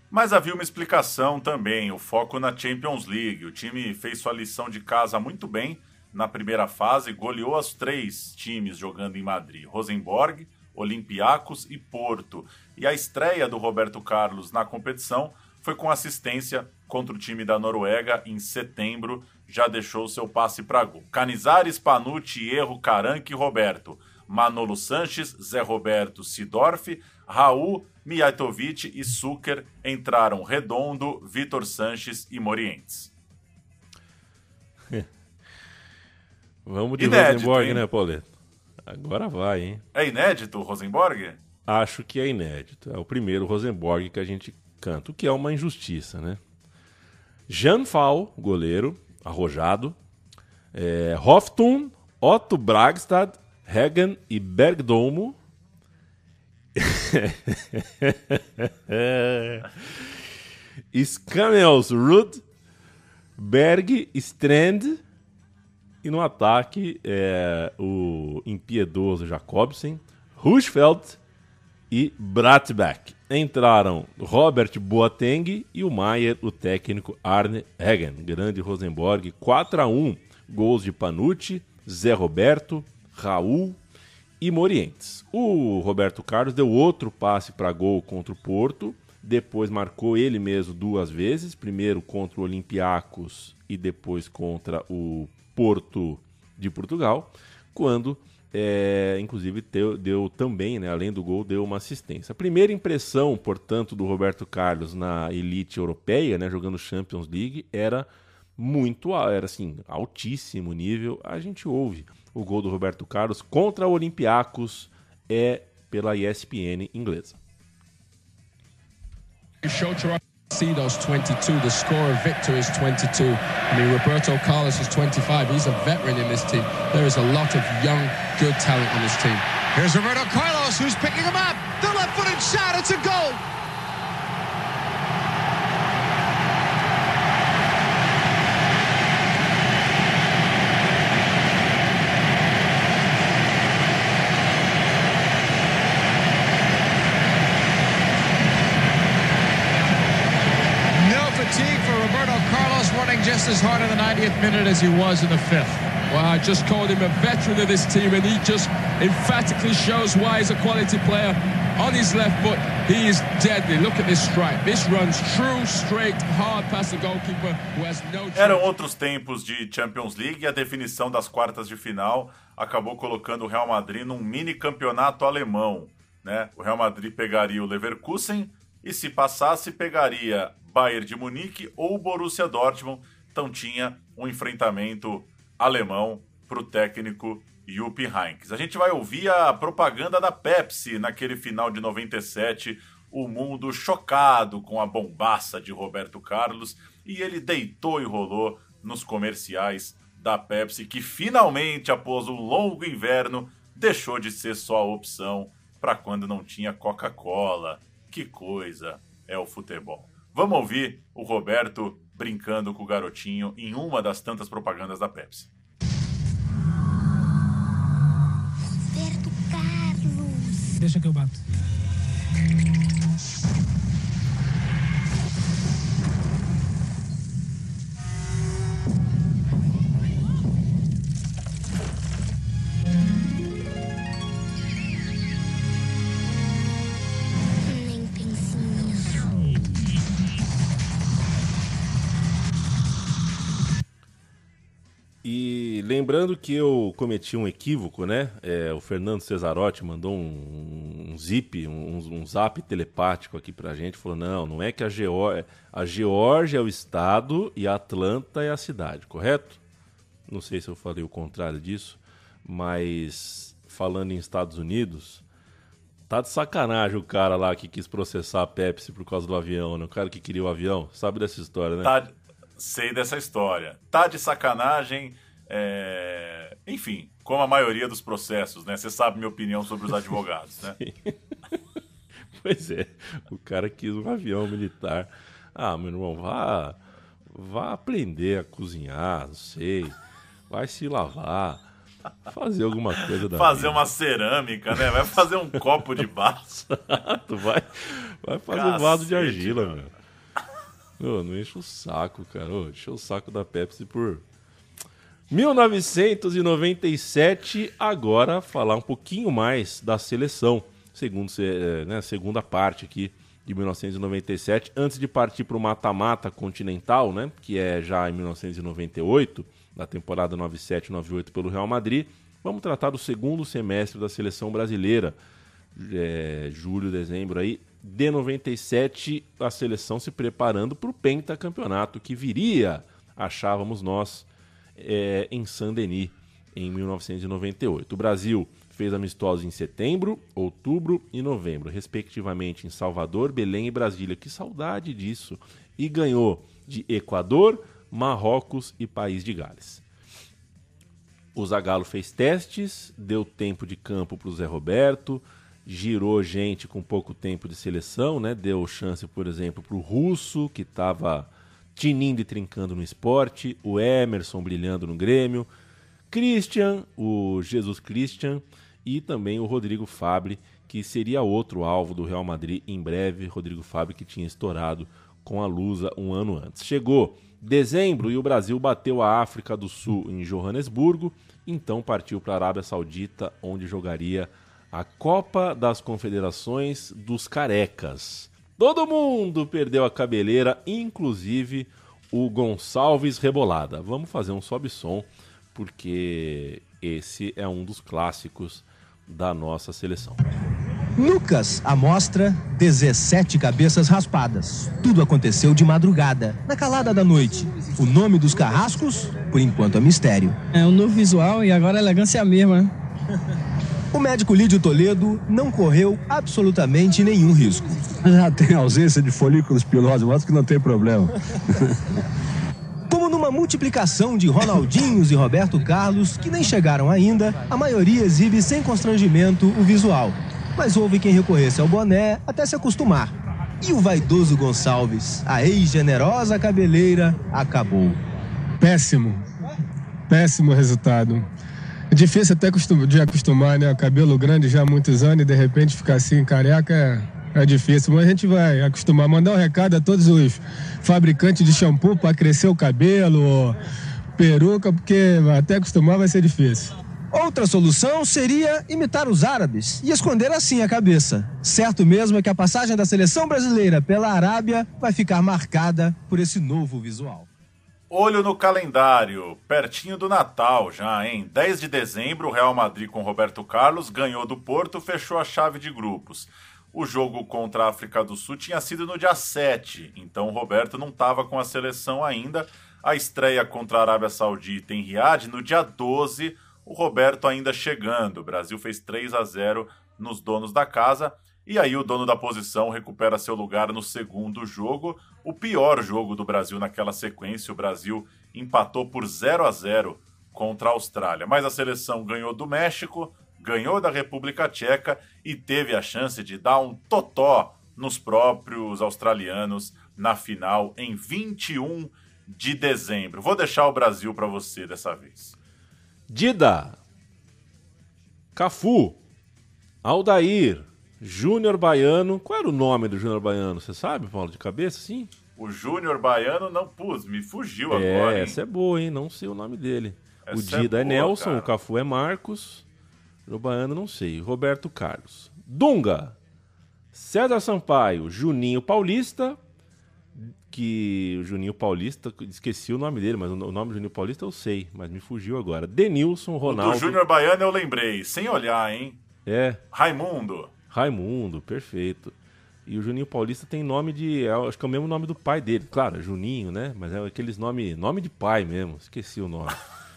Mas havia uma explicação também, o foco na Champions League. O time fez sua lição de casa muito bem na primeira fase, goleou os três times jogando em Madrid: Rosenborg, Olympiacos e Porto. E a estreia do Roberto Carlos na competição foi com assistência contra o time da Noruega em setembro, já deixou seu passe para gol. Canizares, Panucci, Erro, Caranque e Roberto. Manolo Sanches, Zé Roberto, Sidorf, Raul, Mijatovic e Suker entraram Redondo, Vitor Sanches e Morientes. Vamos de inédito, Rosenborg, hein? né, Pauleto? Agora vai, hein? É inédito o Rosenborg? Acho que é inédito. É o primeiro Rosenborg que a gente canta, o que é uma injustiça, né? Jean Fall, goleiro, arrojado. É, Hoftun, Otto Bragstad, Hagen e Bergdomo. Skamelsrud, Berg, Strand. E no ataque, é, o impiedoso Jacobsen, Rushfeld e Bratbeck. Entraram Robert Boateng e o Maier, o técnico Arne Hagen. Grande Rosenborg, 4 a 1 Gols de Panucci, Zé Roberto, Raul e Morientes. O Roberto Carlos deu outro passe para gol contra o Porto, depois marcou ele mesmo duas vezes, primeiro contra o Olympiacos e depois contra o Porto de Portugal, quando é, inclusive deu, deu também, né, além do gol, deu uma assistência. A primeira impressão, portanto, do Roberto Carlos na elite europeia, né, jogando Champions League, era muito, era assim, altíssimo nível. A gente ouve o gol do Roberto Carlos contra o Olympiacos é pela ESPN inglesa. Cedos 22, the score of Victor is 22. I mean, Roberto Carlos is 25. He's a veteran in this team. There is a lot of young, good talent on this team. Here's Roberto Carlos, who's picking him up. The left-footed shot, it's a goal. Just as hard in the 90th minute as he was in the fifth. Well, I just called him a veteran of this team, and he just emphatically shows why he's a quality player. On his left foot, he is deadly. Look at this strike. This runs true, straight, hard past the goalkeeper who has no. Eram outros tempos de Champions League e a definição das quartas de final acabou colocando o Real Madrid num mini campeonato alemão. Né? O Real Madrid pegaria o Leverkusen e, se passasse, pegaria Bayern de Munique ou Borussia Dortmund. Então tinha um enfrentamento alemão para o técnico Jupp Heynckes. A gente vai ouvir a propaganda da Pepsi naquele final de 97, o mundo chocado com a bombaça de Roberto Carlos e ele deitou e rolou nos comerciais da Pepsi que finalmente, após um longo inverno, deixou de ser só a opção para quando não tinha Coca-Cola. Que coisa é o futebol. Vamos ouvir o Roberto brincando com o garotinho em uma das tantas propagandas da Pepsi. Roberto Carlos. Deixa que eu bato. Lembrando que eu cometi um equívoco, né? É, o Fernando Cesarotti mandou um, um zip, um, um, zap telepático aqui pra gente. Falou: não, não é que a, Geor a Geórgia é o estado e a Atlanta é a cidade, correto? Não sei se eu falei o contrário disso, mas falando em Estados Unidos, tá de sacanagem o cara lá que quis processar a Pepsi por causa do avião, né? O cara que queria o avião. Sabe dessa história, né? Tá sei dessa história. Tá de sacanagem. É... Enfim, como a maioria dos processos, né? Você sabe minha opinião sobre os advogados, né? pois é, o cara quis um avião militar. Ah, meu irmão, vá, vá aprender a cozinhar, não sei. Vai se lavar. Fazer alguma coisa da Fazer vida. uma cerâmica, né? Vai fazer um copo de vaso. vai, vai fazer Cacete, um vaso de argila, meu. Ô, não enche o saco, cara. Ô, enche o saco da Pepsi por 1997. Agora falar um pouquinho mais da seleção, segundo é, né, segunda parte aqui de 1997, antes de partir para o mata-mata continental, né, que é já em 1998, da temporada 97-98 pelo Real Madrid. Vamos tratar do segundo semestre da seleção brasileira, é, julho, dezembro aí, de 97, a seleção se preparando para o pentacampeonato que viria, achávamos nós, é, em Saint-Denis, em 1998. O Brasil fez amistosos em setembro, outubro e novembro, respectivamente em Salvador, Belém e Brasília. Que saudade disso! E ganhou de Equador, Marrocos e País de Gales. O Zagallo fez testes, deu tempo de campo para o Zé Roberto, girou gente com pouco tempo de seleção, né? Deu chance, por exemplo, para o Russo, que estava tinindo e trincando no esporte, o Emerson brilhando no Grêmio, Christian, o Jesus Christian e também o Rodrigo Fabre, que seria outro alvo do Real Madrid em breve. Rodrigo Fabre que tinha estourado com a Lusa um ano antes. Chegou dezembro e o Brasil bateu a África do Sul em Joanesburgo, então partiu para a Arábia Saudita, onde jogaria a Copa das Confederações dos Carecas. Todo mundo perdeu a cabeleira, inclusive o Gonçalves Rebolada. Vamos fazer um sobe-som, porque esse é um dos clássicos da nossa seleção. Lucas, amostra 17 cabeças raspadas. Tudo aconteceu de madrugada, na calada da noite. O nome dos carrascos, por enquanto, é mistério. É um novo visual e agora a elegância é a mesma. O médico Lídio Toledo não correu absolutamente nenhum risco. Já tem ausência de folículos pilosos, mas que não tem problema. Como numa multiplicação de Ronaldinhos e Roberto Carlos, que nem chegaram ainda, a maioria exibe sem constrangimento o visual. Mas houve quem recorresse ao boné até se acostumar. E o vaidoso Gonçalves, a ex-generosa cabeleira, acabou. Péssimo. Péssimo resultado. É difícil até de acostumar, né? Cabelo grande já há muitos anos e de repente ficar assim careca é, é difícil. Mas a gente vai acostumar. Mandar um recado a todos os fabricantes de shampoo para crescer o cabelo, peruca, porque até acostumar vai ser difícil. Outra solução seria imitar os árabes e esconder assim a cabeça. Certo mesmo é que a passagem da seleção brasileira pela Arábia vai ficar marcada por esse novo visual. Olho no calendário, pertinho do Natal já, hein? 10 de dezembro, o Real Madrid com Roberto Carlos ganhou do Porto, fechou a chave de grupos. O jogo contra a África do Sul tinha sido no dia 7, então o Roberto não estava com a seleção ainda. A estreia contra a Arábia Saudita em Riad no dia 12, o Roberto ainda chegando. O Brasil fez 3 a 0 nos donos da casa. E aí o dono da posição recupera seu lugar no segundo jogo, o pior jogo do Brasil naquela sequência. O Brasil empatou por 0 a 0 contra a Austrália, mas a seleção ganhou do México, ganhou da República Tcheca e teve a chance de dar um totó nos próprios australianos na final em 21 de dezembro. Vou deixar o Brasil para você dessa vez. Dida, Cafu, Aldair, Júnior Baiano. Qual era o nome do Júnior Baiano? Você sabe, Paulo, de cabeça, sim? O Júnior Baiano não pus, me fugiu é, agora. hein? essa é boa, hein? Não sei o nome dele. o Essa é Dida é, boa, Nelson, cara. o Cafu é Marcos, o Baiano não sei. Roberto Carlos. Dunga, César Sampaio, Juninho Paulista, que o Juninho Paulista, esqueci o nome dele, mas o nome do Juninho Paulista eu sei, mas me fugiu agora. Denilson, O Ronaldo. do Júnior Baiano eu lembrei, sem olhar, hein? É. Raimundo. Raimundo, perfeito. E o Juninho Paulista tem nome de. é, acho que é o mesmo nome do pai dele. Claro, é Juninho, né? Mas é aqueles nome, nome de pai mesmo. Esqueci o nome.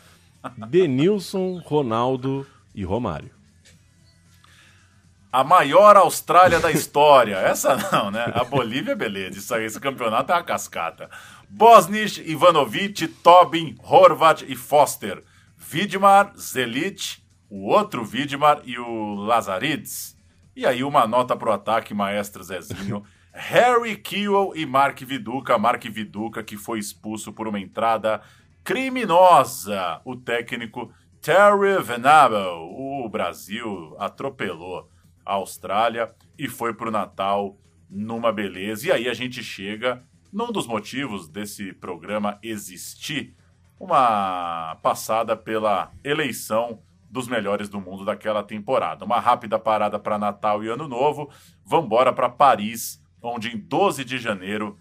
Denilson, Ronaldo e Romário. A maior Austrália da história. Essa não, né? A Bolívia, beleza. Isso aí, esse campeonato é uma cascata. Bosnich, Ivanovic, Tobin, Horvat e Foster. Vidmar, Zelic, o outro Vidmar e o Lazaridis. E aí uma nota pro ataque, maestro Zezinho. Harry Kewell e Mark Viduca. Mark Viduca que foi expulso por uma entrada criminosa. O técnico Terry Venable. O Brasil atropelou a Austrália e foi pro Natal numa beleza. E aí a gente chega num dos motivos desse programa existir, uma passada pela eleição dos melhores do mundo daquela temporada. Uma rápida parada para Natal e Ano Novo. Vambora para Paris, onde em 12 de janeiro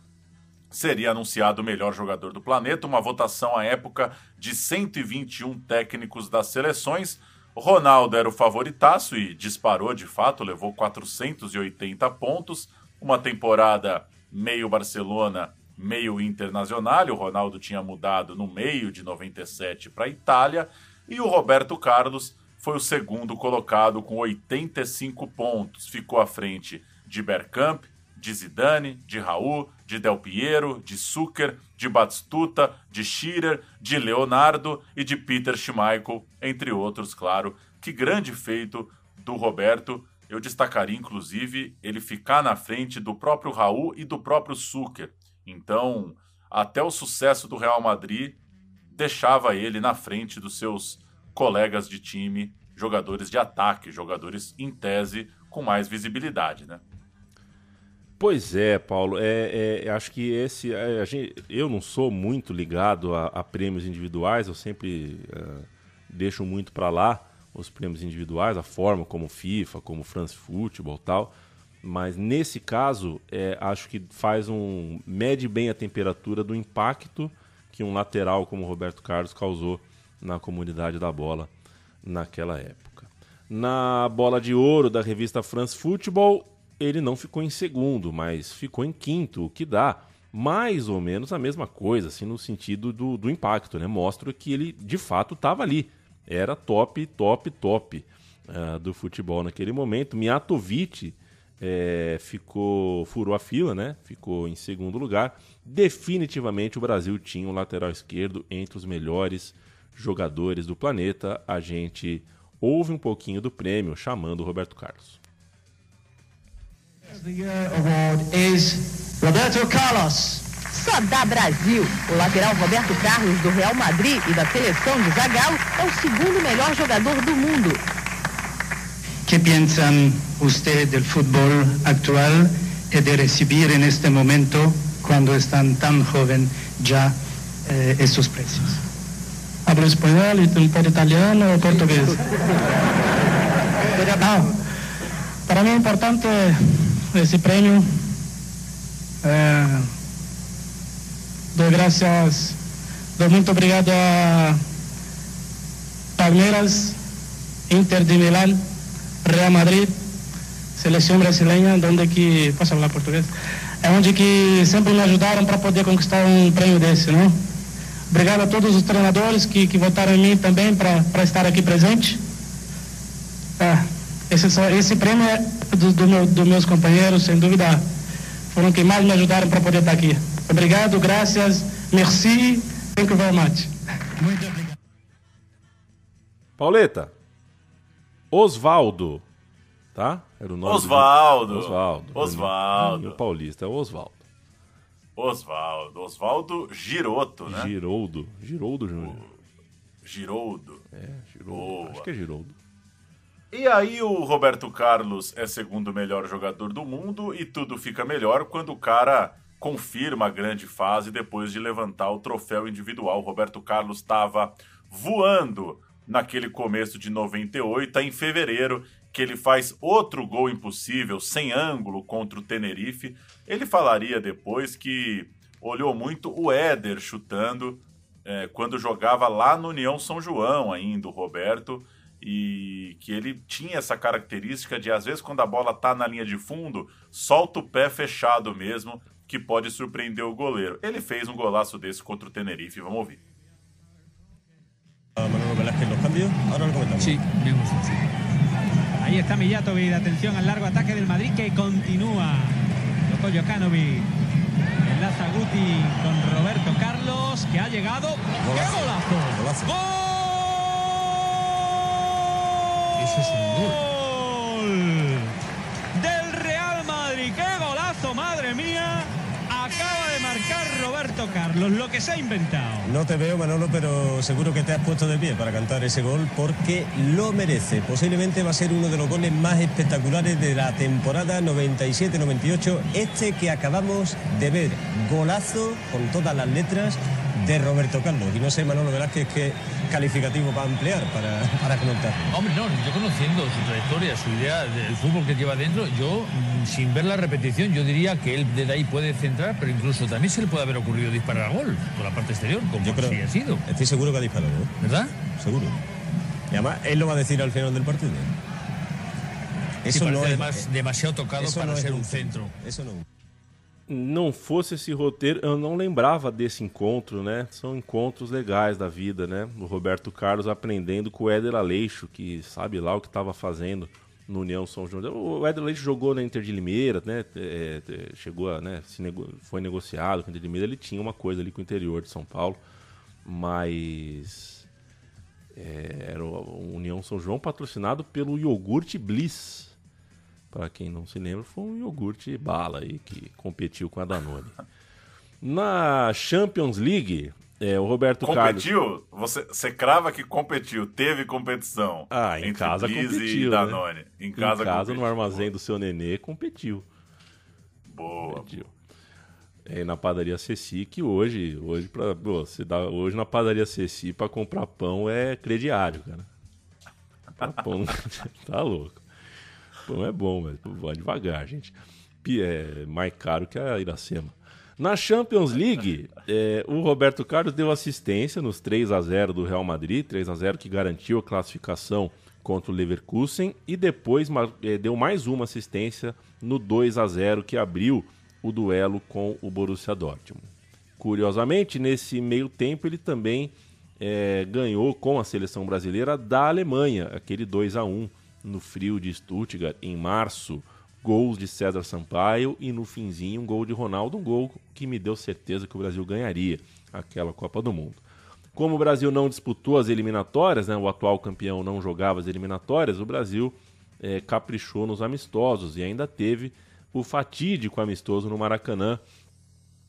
seria anunciado o melhor jogador do planeta, uma votação à época de 121 técnicos das seleções. Ronaldo era o favoritaço e disparou de fato, levou 480 pontos, uma temporada meio Barcelona, meio Internacional. O Ronaldo tinha mudado no meio de 97 para a Itália e o Roberto Carlos foi o segundo colocado com 85 pontos. Ficou à frente de Bergkamp, de Zidane, de Raul, de Del Piero, de Zucker, de Batistuta, de Schirer, de Leonardo e de Peter Schmeichel, entre outros, claro. Que grande feito do Roberto. Eu destacaria, inclusive, ele ficar na frente do próprio Raul e do próprio Zucker. Então, até o sucesso do Real Madrid deixava ele na frente dos seus colegas de time, jogadores de ataque, jogadores em tese com mais visibilidade, né? Pois é, Paulo. É, é acho que esse. É, gente, eu não sou muito ligado a, a prêmios individuais, eu sempre uh, deixo muito para lá os prêmios individuais, a forma como FIFA, como France Football tal. Mas nesse caso, é, acho que faz um. mede bem a temperatura do impacto que um lateral como Roberto Carlos causou na comunidade da bola naquela época. Na bola de ouro da revista France Football, ele não ficou em segundo, mas ficou em quinto, o que dá mais ou menos a mesma coisa, assim, no sentido do, do impacto, né? Mostra que ele de fato estava ali. Era top, top, top uh, do futebol naquele momento. Miatovic é, ficou, furou a fila, né? Ficou em segundo lugar. Definitivamente o Brasil tinha um lateral esquerdo entre os melhores jogadores do planeta. A gente ouve um pouquinho do prêmio chamando o Roberto Carlos. The Year Award is Roberto Carlos. Só da Brasil. O lateral Roberto Carlos do Real Madrid e da seleção de Zagallo é o segundo melhor jogador do mundo. ¿Qué piensan usted del fútbol actual y de recibir en este momento, cuando están tan joven, ya eh, estos precios? Hablo espanhol, um pouco italiano ou português? Não. Para mim é importante esse prêmio. É, dou graças, dou muito obrigado a Palmeiras, Inter de Milán, Real Madrid, seleção brasileira, onde que posso falar português? É onde que sempre me ajudaram para poder conquistar um prêmio desse, né? Obrigado a todos os treinadores que, que votaram em mim também para estar aqui presente. É, esse, esse prêmio é dos do meu, do meus companheiros, sem dúvida, foram quem mais me ajudaram para poder estar aqui. Obrigado, graças, merci, thank you very much. Muito obrigado. Pauleta, Osvaldo, tá? Era o nome Osvaldo. Do... Osvaldo. Osvaldo. O paulista é o Osvaldo. Osvaldo. Osvaldo Giroto, né? Giroldo. Giroldo Júnior. Giroldo. É, Giroldo. Boa. Acho que é Giroldo. E aí o Roberto Carlos é segundo melhor jogador do mundo e tudo fica melhor quando o cara confirma a grande fase depois de levantar o troféu individual. O Roberto Carlos estava voando naquele começo de 98, em fevereiro, que ele faz outro gol impossível, sem ângulo, contra o Tenerife. Ele falaria depois que olhou muito o Éder chutando é, quando jogava lá no União São João ainda, o Roberto e que ele tinha essa característica de, às vezes, quando a bola tá na linha de fundo, solta o pé fechado mesmo, que pode surpreender o goleiro. Ele fez um golaço desse contra o Tenerife, vamos ouvir. Manolo Velázquez los cambios, ahora lo comentamos. Sí, vemos sí. Ahí está Mijatovic, atención al largo ataque del Madrid que continúa. Locoyo Canovi enlaza Guti con Roberto Carlos que ha llegado. Golazo. ¡Qué golazo! Golazo. ¡Gol! Ese es un gol. Del Real Madrid. ¡Qué golazo, madre mía! Marcar Roberto Carlos, lo que se ha inventado. No te veo, Manolo, pero seguro que te has puesto de pie para cantar ese gol porque lo merece. Posiblemente va a ser uno de los goles más espectaculares de la temporada 97-98. Este que acabamos de ver. Golazo con todas las letras de Roberto Carlos. Y no sé, Manolo Velázquez, qué calificativo va a emplear para, para comentar. Hombre, no, yo conociendo su trayectoria, su idea del fútbol que lleva dentro, yo, mm, sin ver la repetición, yo diría que él desde ahí puede centrar, pero incluso también se le puede haber ocurrido disparar a gol con la parte exterior, como Yo creo- sí ha sido. Estoy seguro que ha disparado, ¿eh? ¿Verdad? Seguro. Y además, él lo va a decir al final del partido. Sí, parece además demasiado tocado eso para no es ser un un centro. Eso no. Não fosse esse roteiro, eu não lembrava desse encontro, né? São encontros legais da vida, né? O Roberto Carlos aprendendo com o Éder Aleixo, que sabe lá o que estava fazendo no União São João. O Éder Leite jogou na Inter de Limeira, né? É, é, chegou a, né? Nego... foi negociado com o Inter de Limeira. Ele tinha uma coisa ali com o interior de São Paulo, mas é, era o União São João patrocinado pelo iogurte Bliss. Para quem não se lembra, foi um iogurte bala aí que competiu com a Danone. Na Champions League, é, o Roberto competiu? Carlos. Você, você crava que competiu, teve competição. Ah, em casa competiu. E Danone. Né? Em casa, em casa no armazém do seu nenê, competiu. Boa. Competiu. É, na padaria Ceci, que hoje, hoje, pra, você dá, hoje na padaria Ceci para comprar pão é crediário, cara. Pra pão, tá louco. Pão é bom, mas vai devagar, gente. É mais caro que a Iracema. Na Champions League, é, o Roberto Carlos deu assistência nos 3 a 0 do Real Madrid, 3 a 0 que garantiu a classificação contra o Leverkusen e depois é, deu mais uma assistência no 2 a 0 que abriu o duelo com o Borussia Dortmund. Curiosamente, nesse meio tempo ele também é, ganhou com a seleção brasileira da Alemanha, aquele 2 a 1 no frio de Stuttgart em março gols de César Sampaio e no finzinho um gol de Ronaldo, um gol que me deu certeza que o Brasil ganharia aquela Copa do Mundo. Como o Brasil não disputou as eliminatórias, né, o atual campeão não jogava as eliminatórias, o Brasil é, caprichou nos amistosos e ainda teve o fatídico amistoso no Maracanã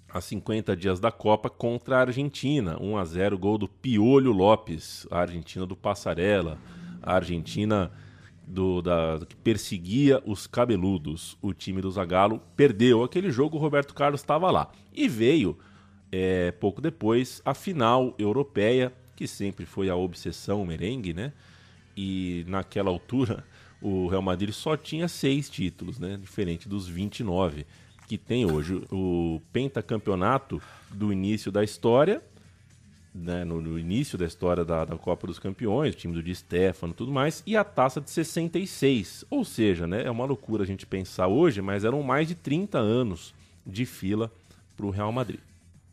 a 50 dias da Copa contra a Argentina. 1 a 0 gol do Piolho Lopes, a Argentina do Passarela, a Argentina do, da, que perseguia os cabeludos. O time do Zagallo perdeu aquele jogo, o Roberto Carlos estava lá. E veio, é, pouco depois, a final europeia, que sempre foi a obsessão merengue, né? E naquela altura, o Real Madrid só tinha seis títulos, né? Diferente dos 29 que tem hoje. O pentacampeonato do início da história né, no, no, início da história da, da, Copa dos Campeões, o time do Di Stefano tudo mais, e a taça de 66. Ou seja, né, é uma loucura a gente pensar hoje, mas eram mais de 30 anos de fila para o Real Madrid.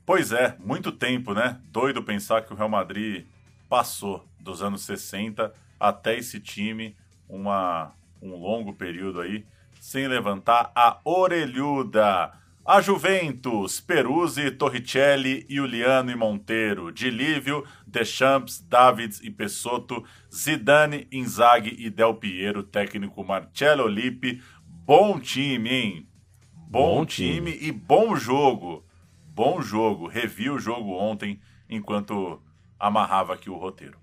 Pois é, muito tempo, né? Doido pensar que o Real Madrid passou dos anos 60 até esse time, uma, um longo período aí, sem levantar a orelhuda. A Juventus, Peruzzi, Torricelli, Juliano e Monteiro, Dilívio, Deschamps, Davids e Pessotto, Zidane, Inzaghi e Del Piero, técnico Marcello Lippi. Bom time, hein? Bom, bom time. time e bom jogo. Bom jogo. Revi o jogo ontem enquanto amarrava aqui o roteiro.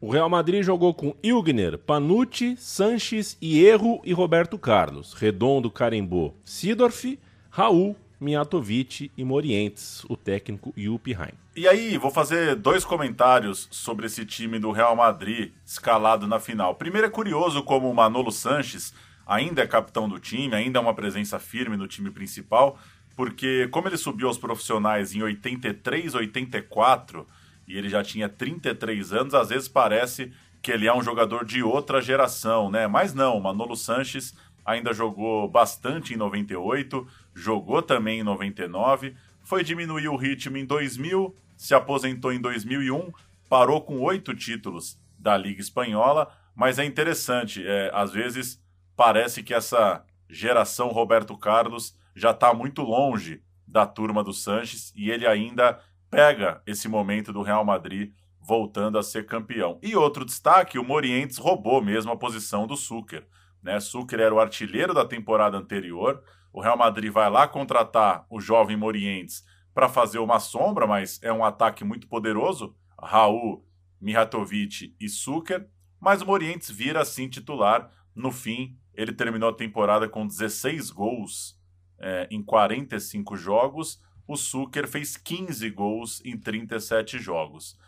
O Real Madrid jogou com Ilgner, Panucci, Sanches, Hierro e Roberto Carlos. Redondo, Carimbó, Sidorf Raul, Mijatovic e Morientes, o técnico Jupp Heim. E aí, vou fazer dois comentários sobre esse time do Real Madrid escalado na final. Primeiro é curioso como o Manolo Sanches ainda é capitão do time, ainda é uma presença firme no time principal, porque como ele subiu aos profissionais em 83, 84 e ele já tinha 33 anos, às vezes parece que ele é um jogador de outra geração, né? Mas não, o Manolo Sanches ainda jogou bastante em 98, jogou também em 99, foi diminuir o ritmo em 2000, se aposentou em 2001, parou com oito títulos da Liga Espanhola, mas é interessante, é, às vezes parece que essa geração Roberto Carlos já está muito longe da turma do Sanches e ele ainda pega esse momento do Real Madrid voltando a ser campeão. E outro destaque, o Morientes roubou mesmo a posição do Sucre. Né? Sucre era o artilheiro da temporada anterior. O Real Madrid vai lá contratar o jovem Morientes para fazer uma sombra, mas é um ataque muito poderoso. Raul, Mihatovic e Sucre. Mas o Morientes vira assim titular. No fim, ele terminou a temporada com 16 gols é, em 45 jogos. O Sucre fez 15 gols em 37 jogos.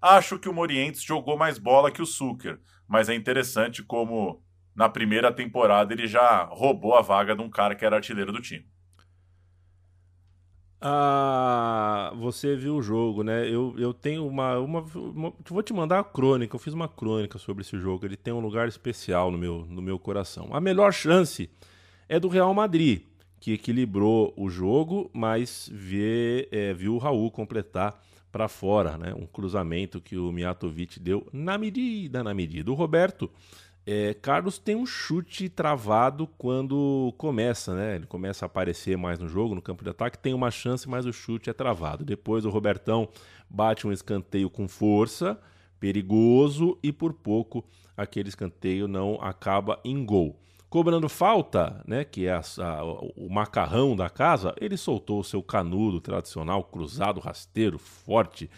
Acho que o Morientes jogou mais bola que o Sucre, mas é interessante como na primeira temporada ele já roubou a vaga de um cara que era artilheiro do time. Ah, você viu o jogo, né? Eu, eu tenho uma, uma, uma, Vou te mandar a crônica. Eu fiz uma crônica sobre esse jogo. Ele tem um lugar especial no meu, no meu coração. A melhor chance é do Real Madrid, que equilibrou o jogo, mas vê, é, viu o Raul completar para fora, né? Um cruzamento que o Mijatovic deu na medida, na medida. O Roberto É, Carlos tem um chute travado quando começa, né? Ele começa a aparecer mais no jogo, no campo de ataque, tem uma chance, mas o chute é travado. Depois o Robertão bate um escanteio com força, perigoso, e por pouco aquele escanteio não acaba em gol. Cobrando falta, né, que é a, a, o macarrão da casa, ele soltou o seu canudo tradicional, cruzado, rasteiro, forte.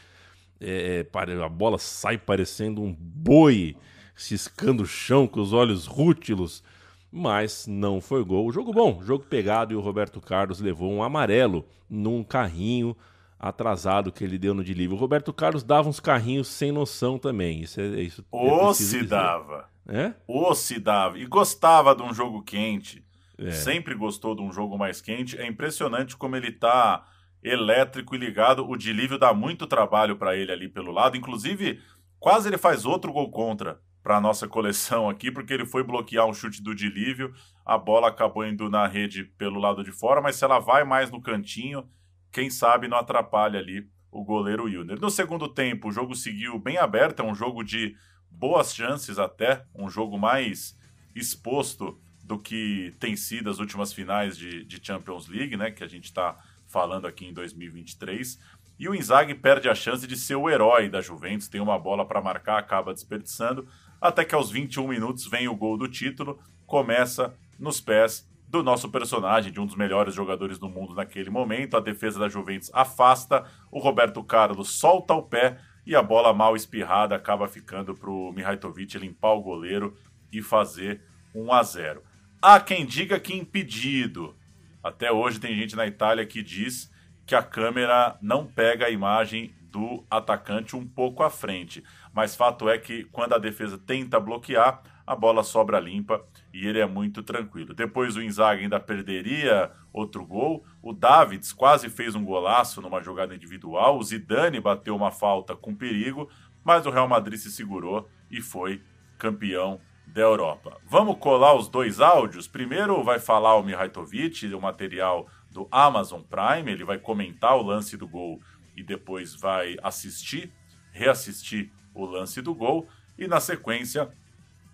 É, a bola sai parecendo um boi ciscando o chão com os olhos rútilos, mas não foi gol. Jogo bom, jogo pegado e o Roberto Carlos levou um amarelo num carrinho atrasado que ele deu no delírio. O Roberto Carlos dava uns carrinhos sem noção também. Isso é isso. Ou é se dava. É? Ou se dava. E gostava de um jogo quente. É. Sempre gostou de um jogo mais quente. É impressionante como ele tá elétrico e ligado. O Dilívio dá muito trabalho para ele ali pelo lado. Inclusive, quase ele faz outro gol contra para a nossa coleção aqui, porque ele foi bloquear um chute do Dilívio, a bola acabou indo na rede pelo lado de fora, mas se ela vai mais no cantinho, quem sabe não atrapalha ali o goleiro Wilner. No segundo tempo, o jogo seguiu bem aberto, é um jogo de boas chances até, um jogo mais exposto do que tem sido as últimas finais de, de Champions League, né, que a gente está falando aqui em 2023. E o Inzaghi perde a chance de ser o herói da Juventus, tem uma bola para marcar, acaba desperdiçando, até que aos 21 minutos vem o gol do título, começa nos pés do nosso personagem, de um dos melhores jogadores do mundo naquele momento. A defesa da Juventus afasta, o Roberto Carlos solta o pé e a bola mal espirrada acaba ficando para o Mihailovic limpar o goleiro e fazer 1 a 0. Há quem diga que impedido. Até hoje tem gente na Itália que diz que a câmera não pega a imagem do atacante um pouco à frente mas fato é que quando a defesa tenta bloquear, a bola sobra limpa e ele é muito tranquilo. Depois o Inzaghi ainda perderia outro gol. O Davids quase fez um golaço numa jogada individual. O Zidane bateu uma falta com perigo, mas o Real Madrid se segurou e foi campeão da Europa. Vamos colar os dois áudios? Primeiro vai falar o Mihailovic, o material do Amazon Prime, ele vai comentar o lance do gol e depois vai assistir, reassistir o lance do gol. E na sequência,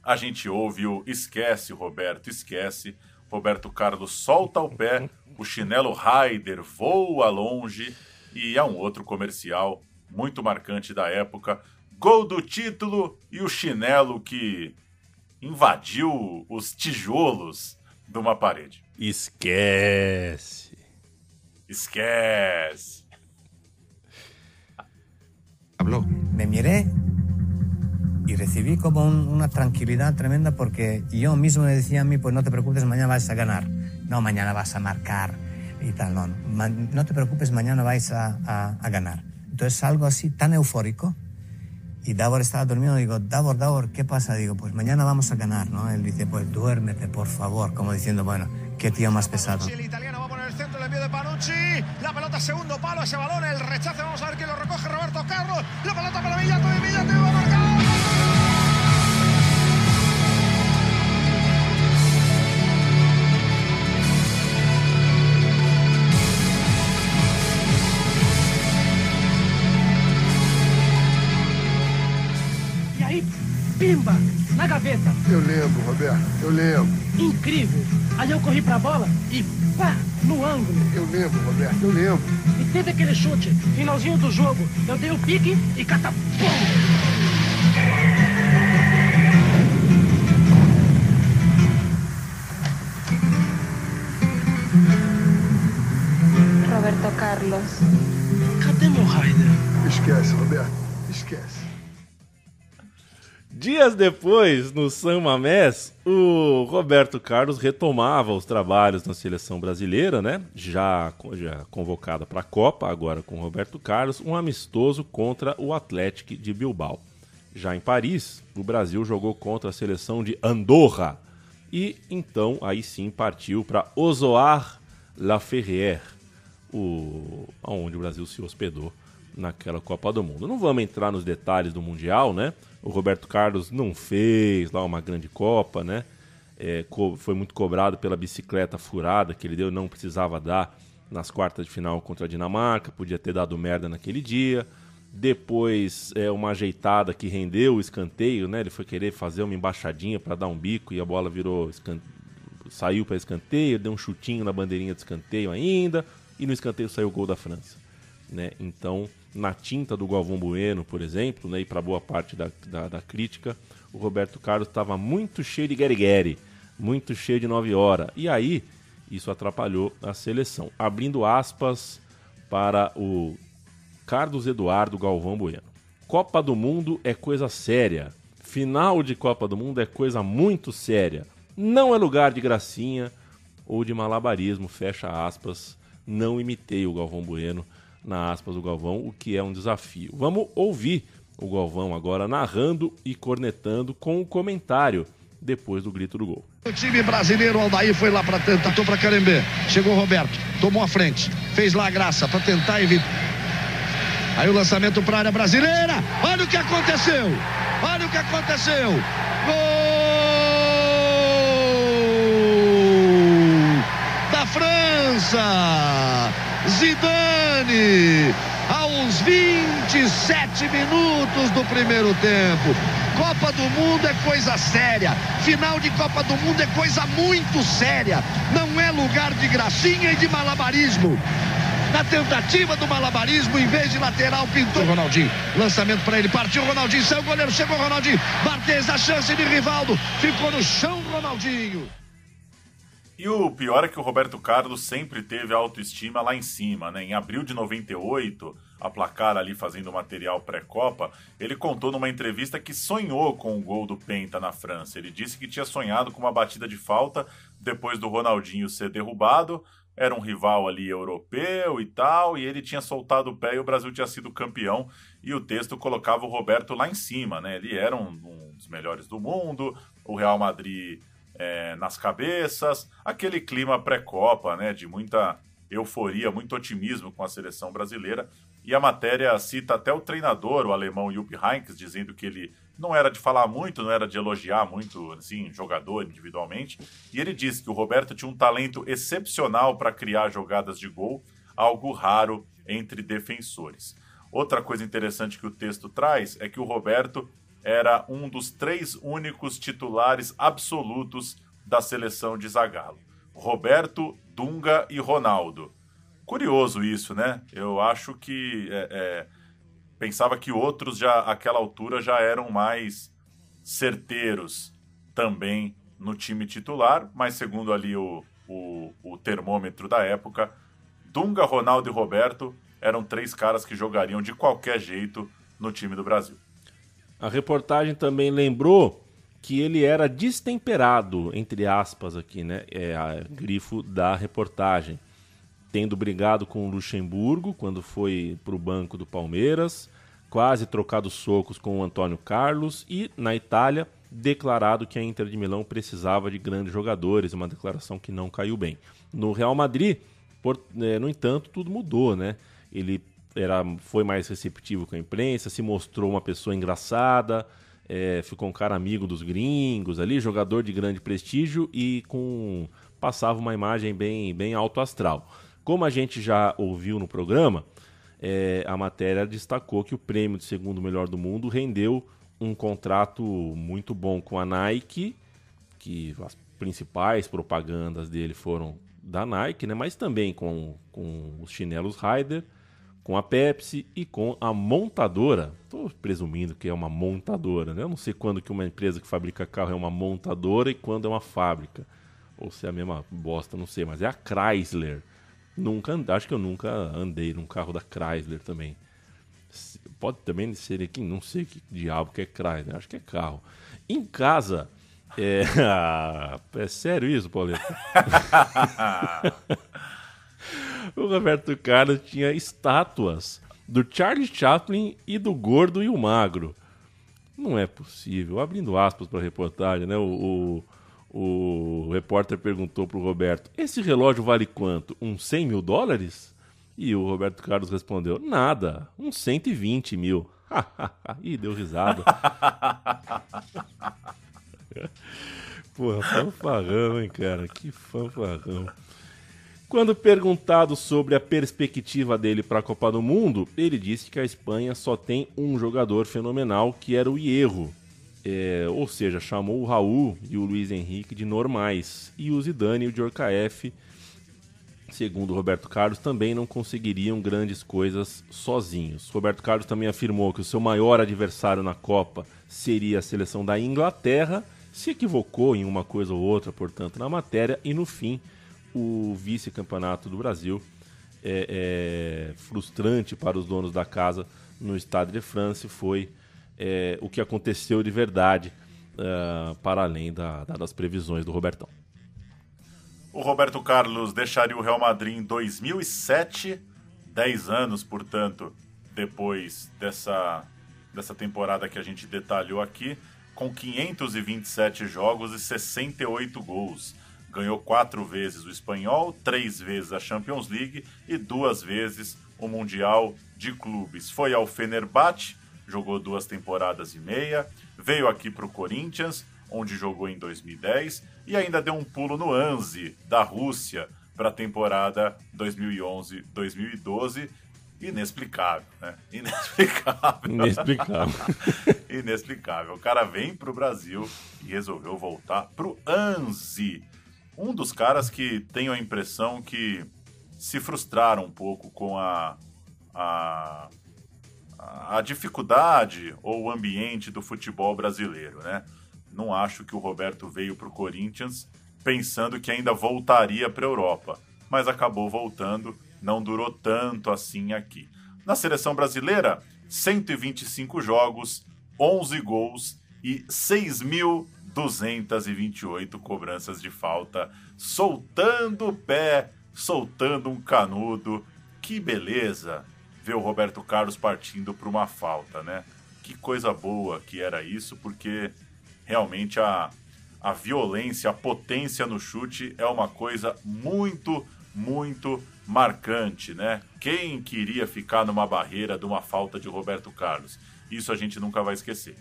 a gente ouve o Esquece, Roberto, esquece. Roberto Carlos solta o pé, o chinelo Raider voa longe e é um outro comercial muito marcante da época. Gol do título e o chinelo que invadiu os tijolos de uma parede. Esquece. Esquece. Habló. Me miré y recibí como un, una tranquilidad tremenda porque yo mismo me decía a mí, pues no te preocupes, mañana vas a ganar. No, mañana vas a marcar y tal, no. no te preocupes, mañana vais a, a, a, ganar. Entonces algo así tan eufórico y Davor estaba dormido, digo, Davor, Davor, ¿qué pasa? Digo, pues mañana vamos a ganar, ¿no? Él dice, pues duérmete, por favor, como diciendo, bueno, qué tío más pesado. De Panucci, la pelota segundo palo, ese balón, el rechace, vamos a ver quién lo recoge, Roberto Carlos, la pelota para Villato y Villato va a marcar. Pimba! Na gaveta. Eu lembro, Roberto, eu lembro. Incrível. Aí eu corri pra bola e pá, no ângulo. Eu lembro, Roberto, eu lembro. E teve aquele chute, finalzinho do jogo. Eu dei o pique e catapum! Roberto Carlos. Cadê meu Raider? Esquece, Roberto, esquece. Dias depois, no San Mamés, o Roberto Carlos retomava os trabalhos na seleção brasileira, né? Já, já convocada para a Copa, agora com o Roberto Carlos, um amistoso contra o Atlético de Bilbao. Já em Paris, o Brasil jogou contra a seleção de Andorra e então aí sim partiu para Osoar La Ferrière, o, onde o Brasil se hospedou naquela Copa do Mundo. Não vamos entrar nos detalhes do Mundial, né? O Roberto Carlos não fez lá uma grande Copa, né? É, foi muito cobrado pela bicicleta furada que ele deu, não precisava dar nas quartas de final contra a Dinamarca, podia ter dado merda naquele dia. Depois, é, uma ajeitada que rendeu o escanteio, né? Ele foi querer fazer uma embaixadinha para dar um bico e a bola virou saiu para escanteio, deu um chutinho na bandeirinha de escanteio ainda e no escanteio saiu o gol da França, né? Então, na tinta do Galvão Bueno, por exemplo, né? E para boa parte da, da, da crítica, o Roberto Carlos estava muito cheio de guerigueri, muito cheio de 9 horas. E aí, isso atrapalhou a seleção. Abrindo aspas para o Carlos Eduardo Galvão Bueno. Copa do Mundo é coisa séria. Final de Copa do Mundo é coisa muito séria. Não é lugar de gracinha ou de malabarismo, fecha aspas. Não imitei o Galvão Bueno na aspas do Galvão, o que é um desafio. Vamos ouvir o Galvão agora narrando e cornetando com o comentário depois do grito do gol. O time brasileiro, o Aldair foi lá para tentou para Carembê. Chegou o Roberto, tomou a frente, fez lá a graça para tentar evitar. Aí o lançamento para a área brasileira. Olha o que aconteceu! Olha o que aconteceu! Gol da França! Zidane! Aos 27 minutos do primeiro tempo. Copa do Mundo é coisa séria. Final de Copa do Mundo é coisa muito séria. Não é lugar de gracinha e de malabarismo. Na tentativa do malabarismo, em vez de lateral, pintou Ronaldinho. Lançamento para ele, partiu o Ronaldinho, saiu o goleiro, chegou o Ronaldinho. Barthez, a chance de Rivaldo. Ficou no chão Ronaldinho. E o pior é que o Roberto Carlos sempre teve a autoestima lá em cima, né? Em abril de 98, a placar ali fazendo material pré-copa, ele contou numa entrevista que sonhou com o gol do Penta na França. Ele disse que tinha sonhado com uma batida de falta depois do Ronaldinho ser derrubado. Era um rival ali europeu e tal, e ele tinha soltado o pé e o Brasil tinha sido campeão. E o texto colocava o Roberto lá em cima, né? Ele era um, um dos melhores do mundo, o Real Madrid é, nas cabeças, aquele clima pré-copa, né? De muita euforia, muito otimismo com a seleção brasileira. E a matéria cita até o treinador, o alemão Jupp Heynckes, dizendo que ele não era de falar muito, não era de elogiar muito, assim, jogador individualmente. E ele disse que o Roberto tinha um talento excepcional para criar jogadas de gol, algo raro entre defensores. Outra coisa interessante que o texto traz é que o Roberto era um dos três únicos titulares absolutos da seleção de Zagallo. Roberto, Dunga e Ronaldo. Curioso isso, né? Eu acho que é, é, pensava que outros já àquela altura já eram mais certeiros também no time titular, mas segundo ali o, o, o termômetro da época, Dunga, Ronaldo e Roberto eram três caras que jogariam de qualquer jeito no time do Brasil. A reportagem também lembrou que ele era destemperado, entre aspas aqui, né? É a grifo da reportagem. Tendo brigado com o Luxemburgo quando foi para o banco do Palmeiras, quase trocado socos com o Antônio Carlos e, na Itália, declarado que a Inter de Milão precisava de grandes jogadores, uma declaração que não caiu bem. No Real Madrid, por, é, no entanto, tudo mudou, né? Ele era, foi mais receptivo com a imprensa, se mostrou uma pessoa engraçada, é, ficou um cara amigo dos gringos ali, jogador de grande prestígio e com passava uma imagem bem, bem alto astral. Como a gente já ouviu no programa, é, a matéria destacou que o prêmio de segundo melhor do mundo rendeu um contrato muito bom com a Nike, que as principais propagandas dele foram da Nike, né? mas também com, com os chinelos Ryder, com a Pepsi e com a montadora. Estou presumindo que é uma montadora, né? Eu não sei quando que uma empresa que fabrica carro é uma montadora e quando é uma fábrica. Ou se é a mesma bosta, não sei, mas é a Chrysler. Nunca, acho que eu nunca andei num carro da Chrysler também. Pode também ser aqui, não sei que diabo que é Chrysler, acho que é carro. Em casa, é, é sério isso, Paulinho? o Roberto Carlos tinha estátuas do Charlie Chaplin e do Gordo e o Magro. Não é possível. Abrindo aspas para a reportagem, né? O, o, o repórter perguntou para o Roberto: Esse relógio vale quanto? Uns 100 mil dólares? E o Roberto Carlos respondeu: Nada, uns 120 mil. Ih, deu risada. Porra, fanfarrão, hein, cara? Que fanfarrão. Quando perguntado sobre a perspectiva dele para a Copa do Mundo, ele disse que a Espanha só tem um jogador fenomenal, que era o Hierro. É, ou seja, chamou o Raul e o Luiz Henrique de normais. E o Zidane e o Djorkaeff, segundo Roberto Carlos, também não conseguiriam grandes coisas sozinhos. Roberto Carlos também afirmou que o seu maior adversário na Copa seria a seleção da Inglaterra, se equivocou em uma coisa ou outra, portanto, na matéria, e no fim o vice-campeonato do Brasil. É, é, frustrante para os donos da casa no Stade de France foi é, o que aconteceu de verdade uh, para além da, da, das previsões do Robertão. O Roberto Carlos deixaria o Real Madrid em 2007, 10 anos, portanto, depois dessa, dessa temporada que a gente detalhou aqui, com 527 jogos e 68 gols ganhou quatro vezes o Espanhol, três vezes a Champions League e duas vezes o Mundial de Clubes. Foi ao Fenerbahçe, jogou duas temporadas e meia, veio aqui para o Corinthians, onde jogou em 2010 e ainda deu um pulo no Anzi, da Rússia, para a temporada 2011-2012. Inexplicável, né? Inexplicável. Inexplicável. Inexplicável. O cara vem para o Brasil e resolveu voltar para o Anzi um dos caras que tenho a impressão que se frustraram um pouco com a, a, a dificuldade ou o ambiente do futebol brasileiro, né? Não acho que o Roberto veio para o Corinthians pensando que ainda voltaria para a Europa, mas acabou voltando, não durou tanto assim aqui. Na seleção brasileira, 125 jogos, 11 gols e 6 mil 228 cobranças de falta, soltando o pé, soltando um canudo. Que beleza ver o Roberto Carlos partindo para uma falta, né? Que coisa boa que era isso, porque realmente a, a violência, a potência no chute é uma coisa muito, muito marcante, né? Quem queria ficar numa barreira de uma falta de Roberto Carlos? Isso a gente nunca vai esquecer.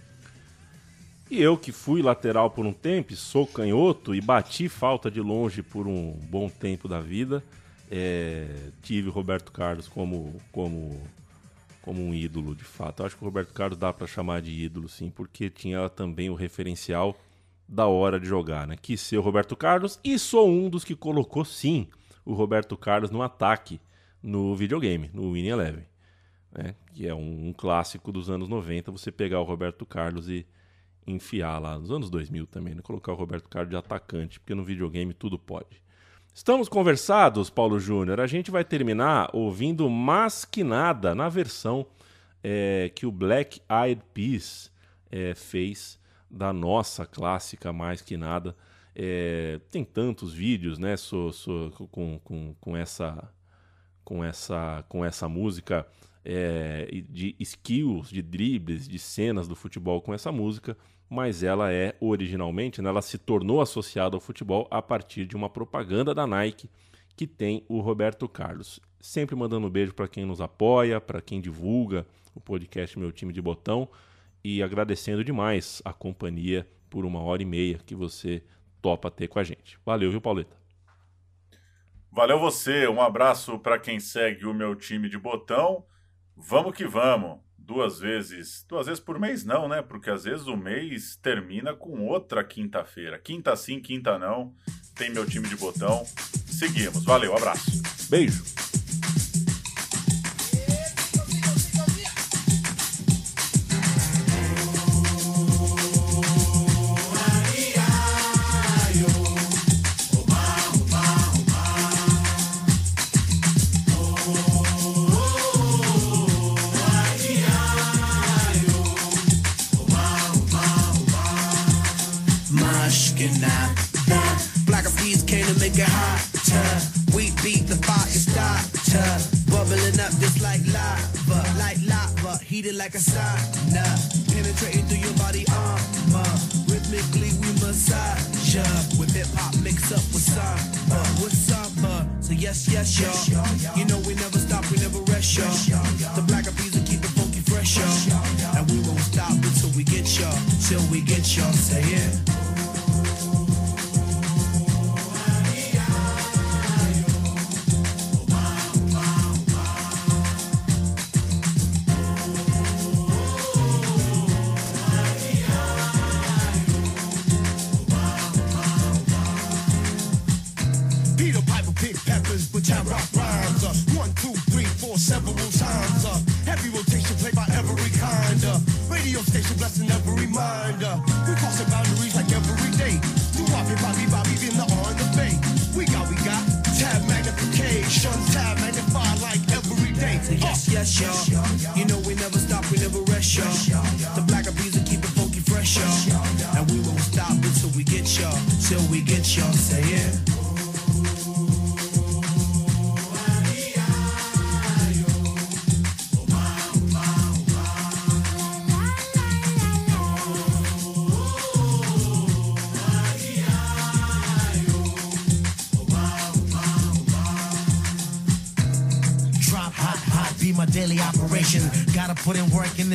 E eu que fui lateral por um tempo, sou canhoto e bati falta de longe por um bom tempo da vida, é, tive o Roberto Carlos como, como, como um ídolo, de fato. Eu acho que o Roberto Carlos dá para chamar de ídolo, sim, porque tinha também o referencial da hora de jogar, né? Quis ser o Roberto Carlos e sou um dos que colocou, sim, o Roberto Carlos no ataque no videogame, no Winning Eleven. Né? Que é um, um clássico dos anos 90, você pegar o Roberto Carlos e enfiar lá nos anos 2000 também, né? colocar o Roberto Carlos de atacante, porque no videogame tudo pode. Estamos conversados, Paulo Júnior. A gente vai terminar ouvindo Mais Que Nada na versão é, que o Black Eyed Peas é, fez da nossa clássica Mais Que Nada. É, tem tantos vídeos, né, so, so, com, com, com, essa, com, essa, com essa música, é, de skills, de dribles, de cenas do futebol com essa música mas ela é originalmente, né, ela se tornou associada ao futebol a partir de uma propaganda da Nike que tem o Roberto Carlos. Sempre mandando um beijo para quem nos apoia, para quem divulga o podcast Meu Time de Botão e agradecendo demais a companhia por uma hora e meia que você topa ter com a gente. Valeu, viu, Pauleta? Valeu você, um abraço para quem segue o meu time de botão. Vamos que vamos duas vezes, duas vezes por mês não, né? Porque às vezes o mês termina com outra quinta-feira. Quinta sim, quinta não. Tem meu time de botão. Seguimos. Valeu, abraço. Beijo. Heated like a sauna, penetrating through your body armor. Rhythmically we massage ya with hip hop mixed up with samba, with samba. So yes, yes, y'all. You know we never stop, we never rest, y'all. The black of bees will keep it funky fresh, y'all. And we won't stop until we get y'all, till we get y'all. Say it. y'all.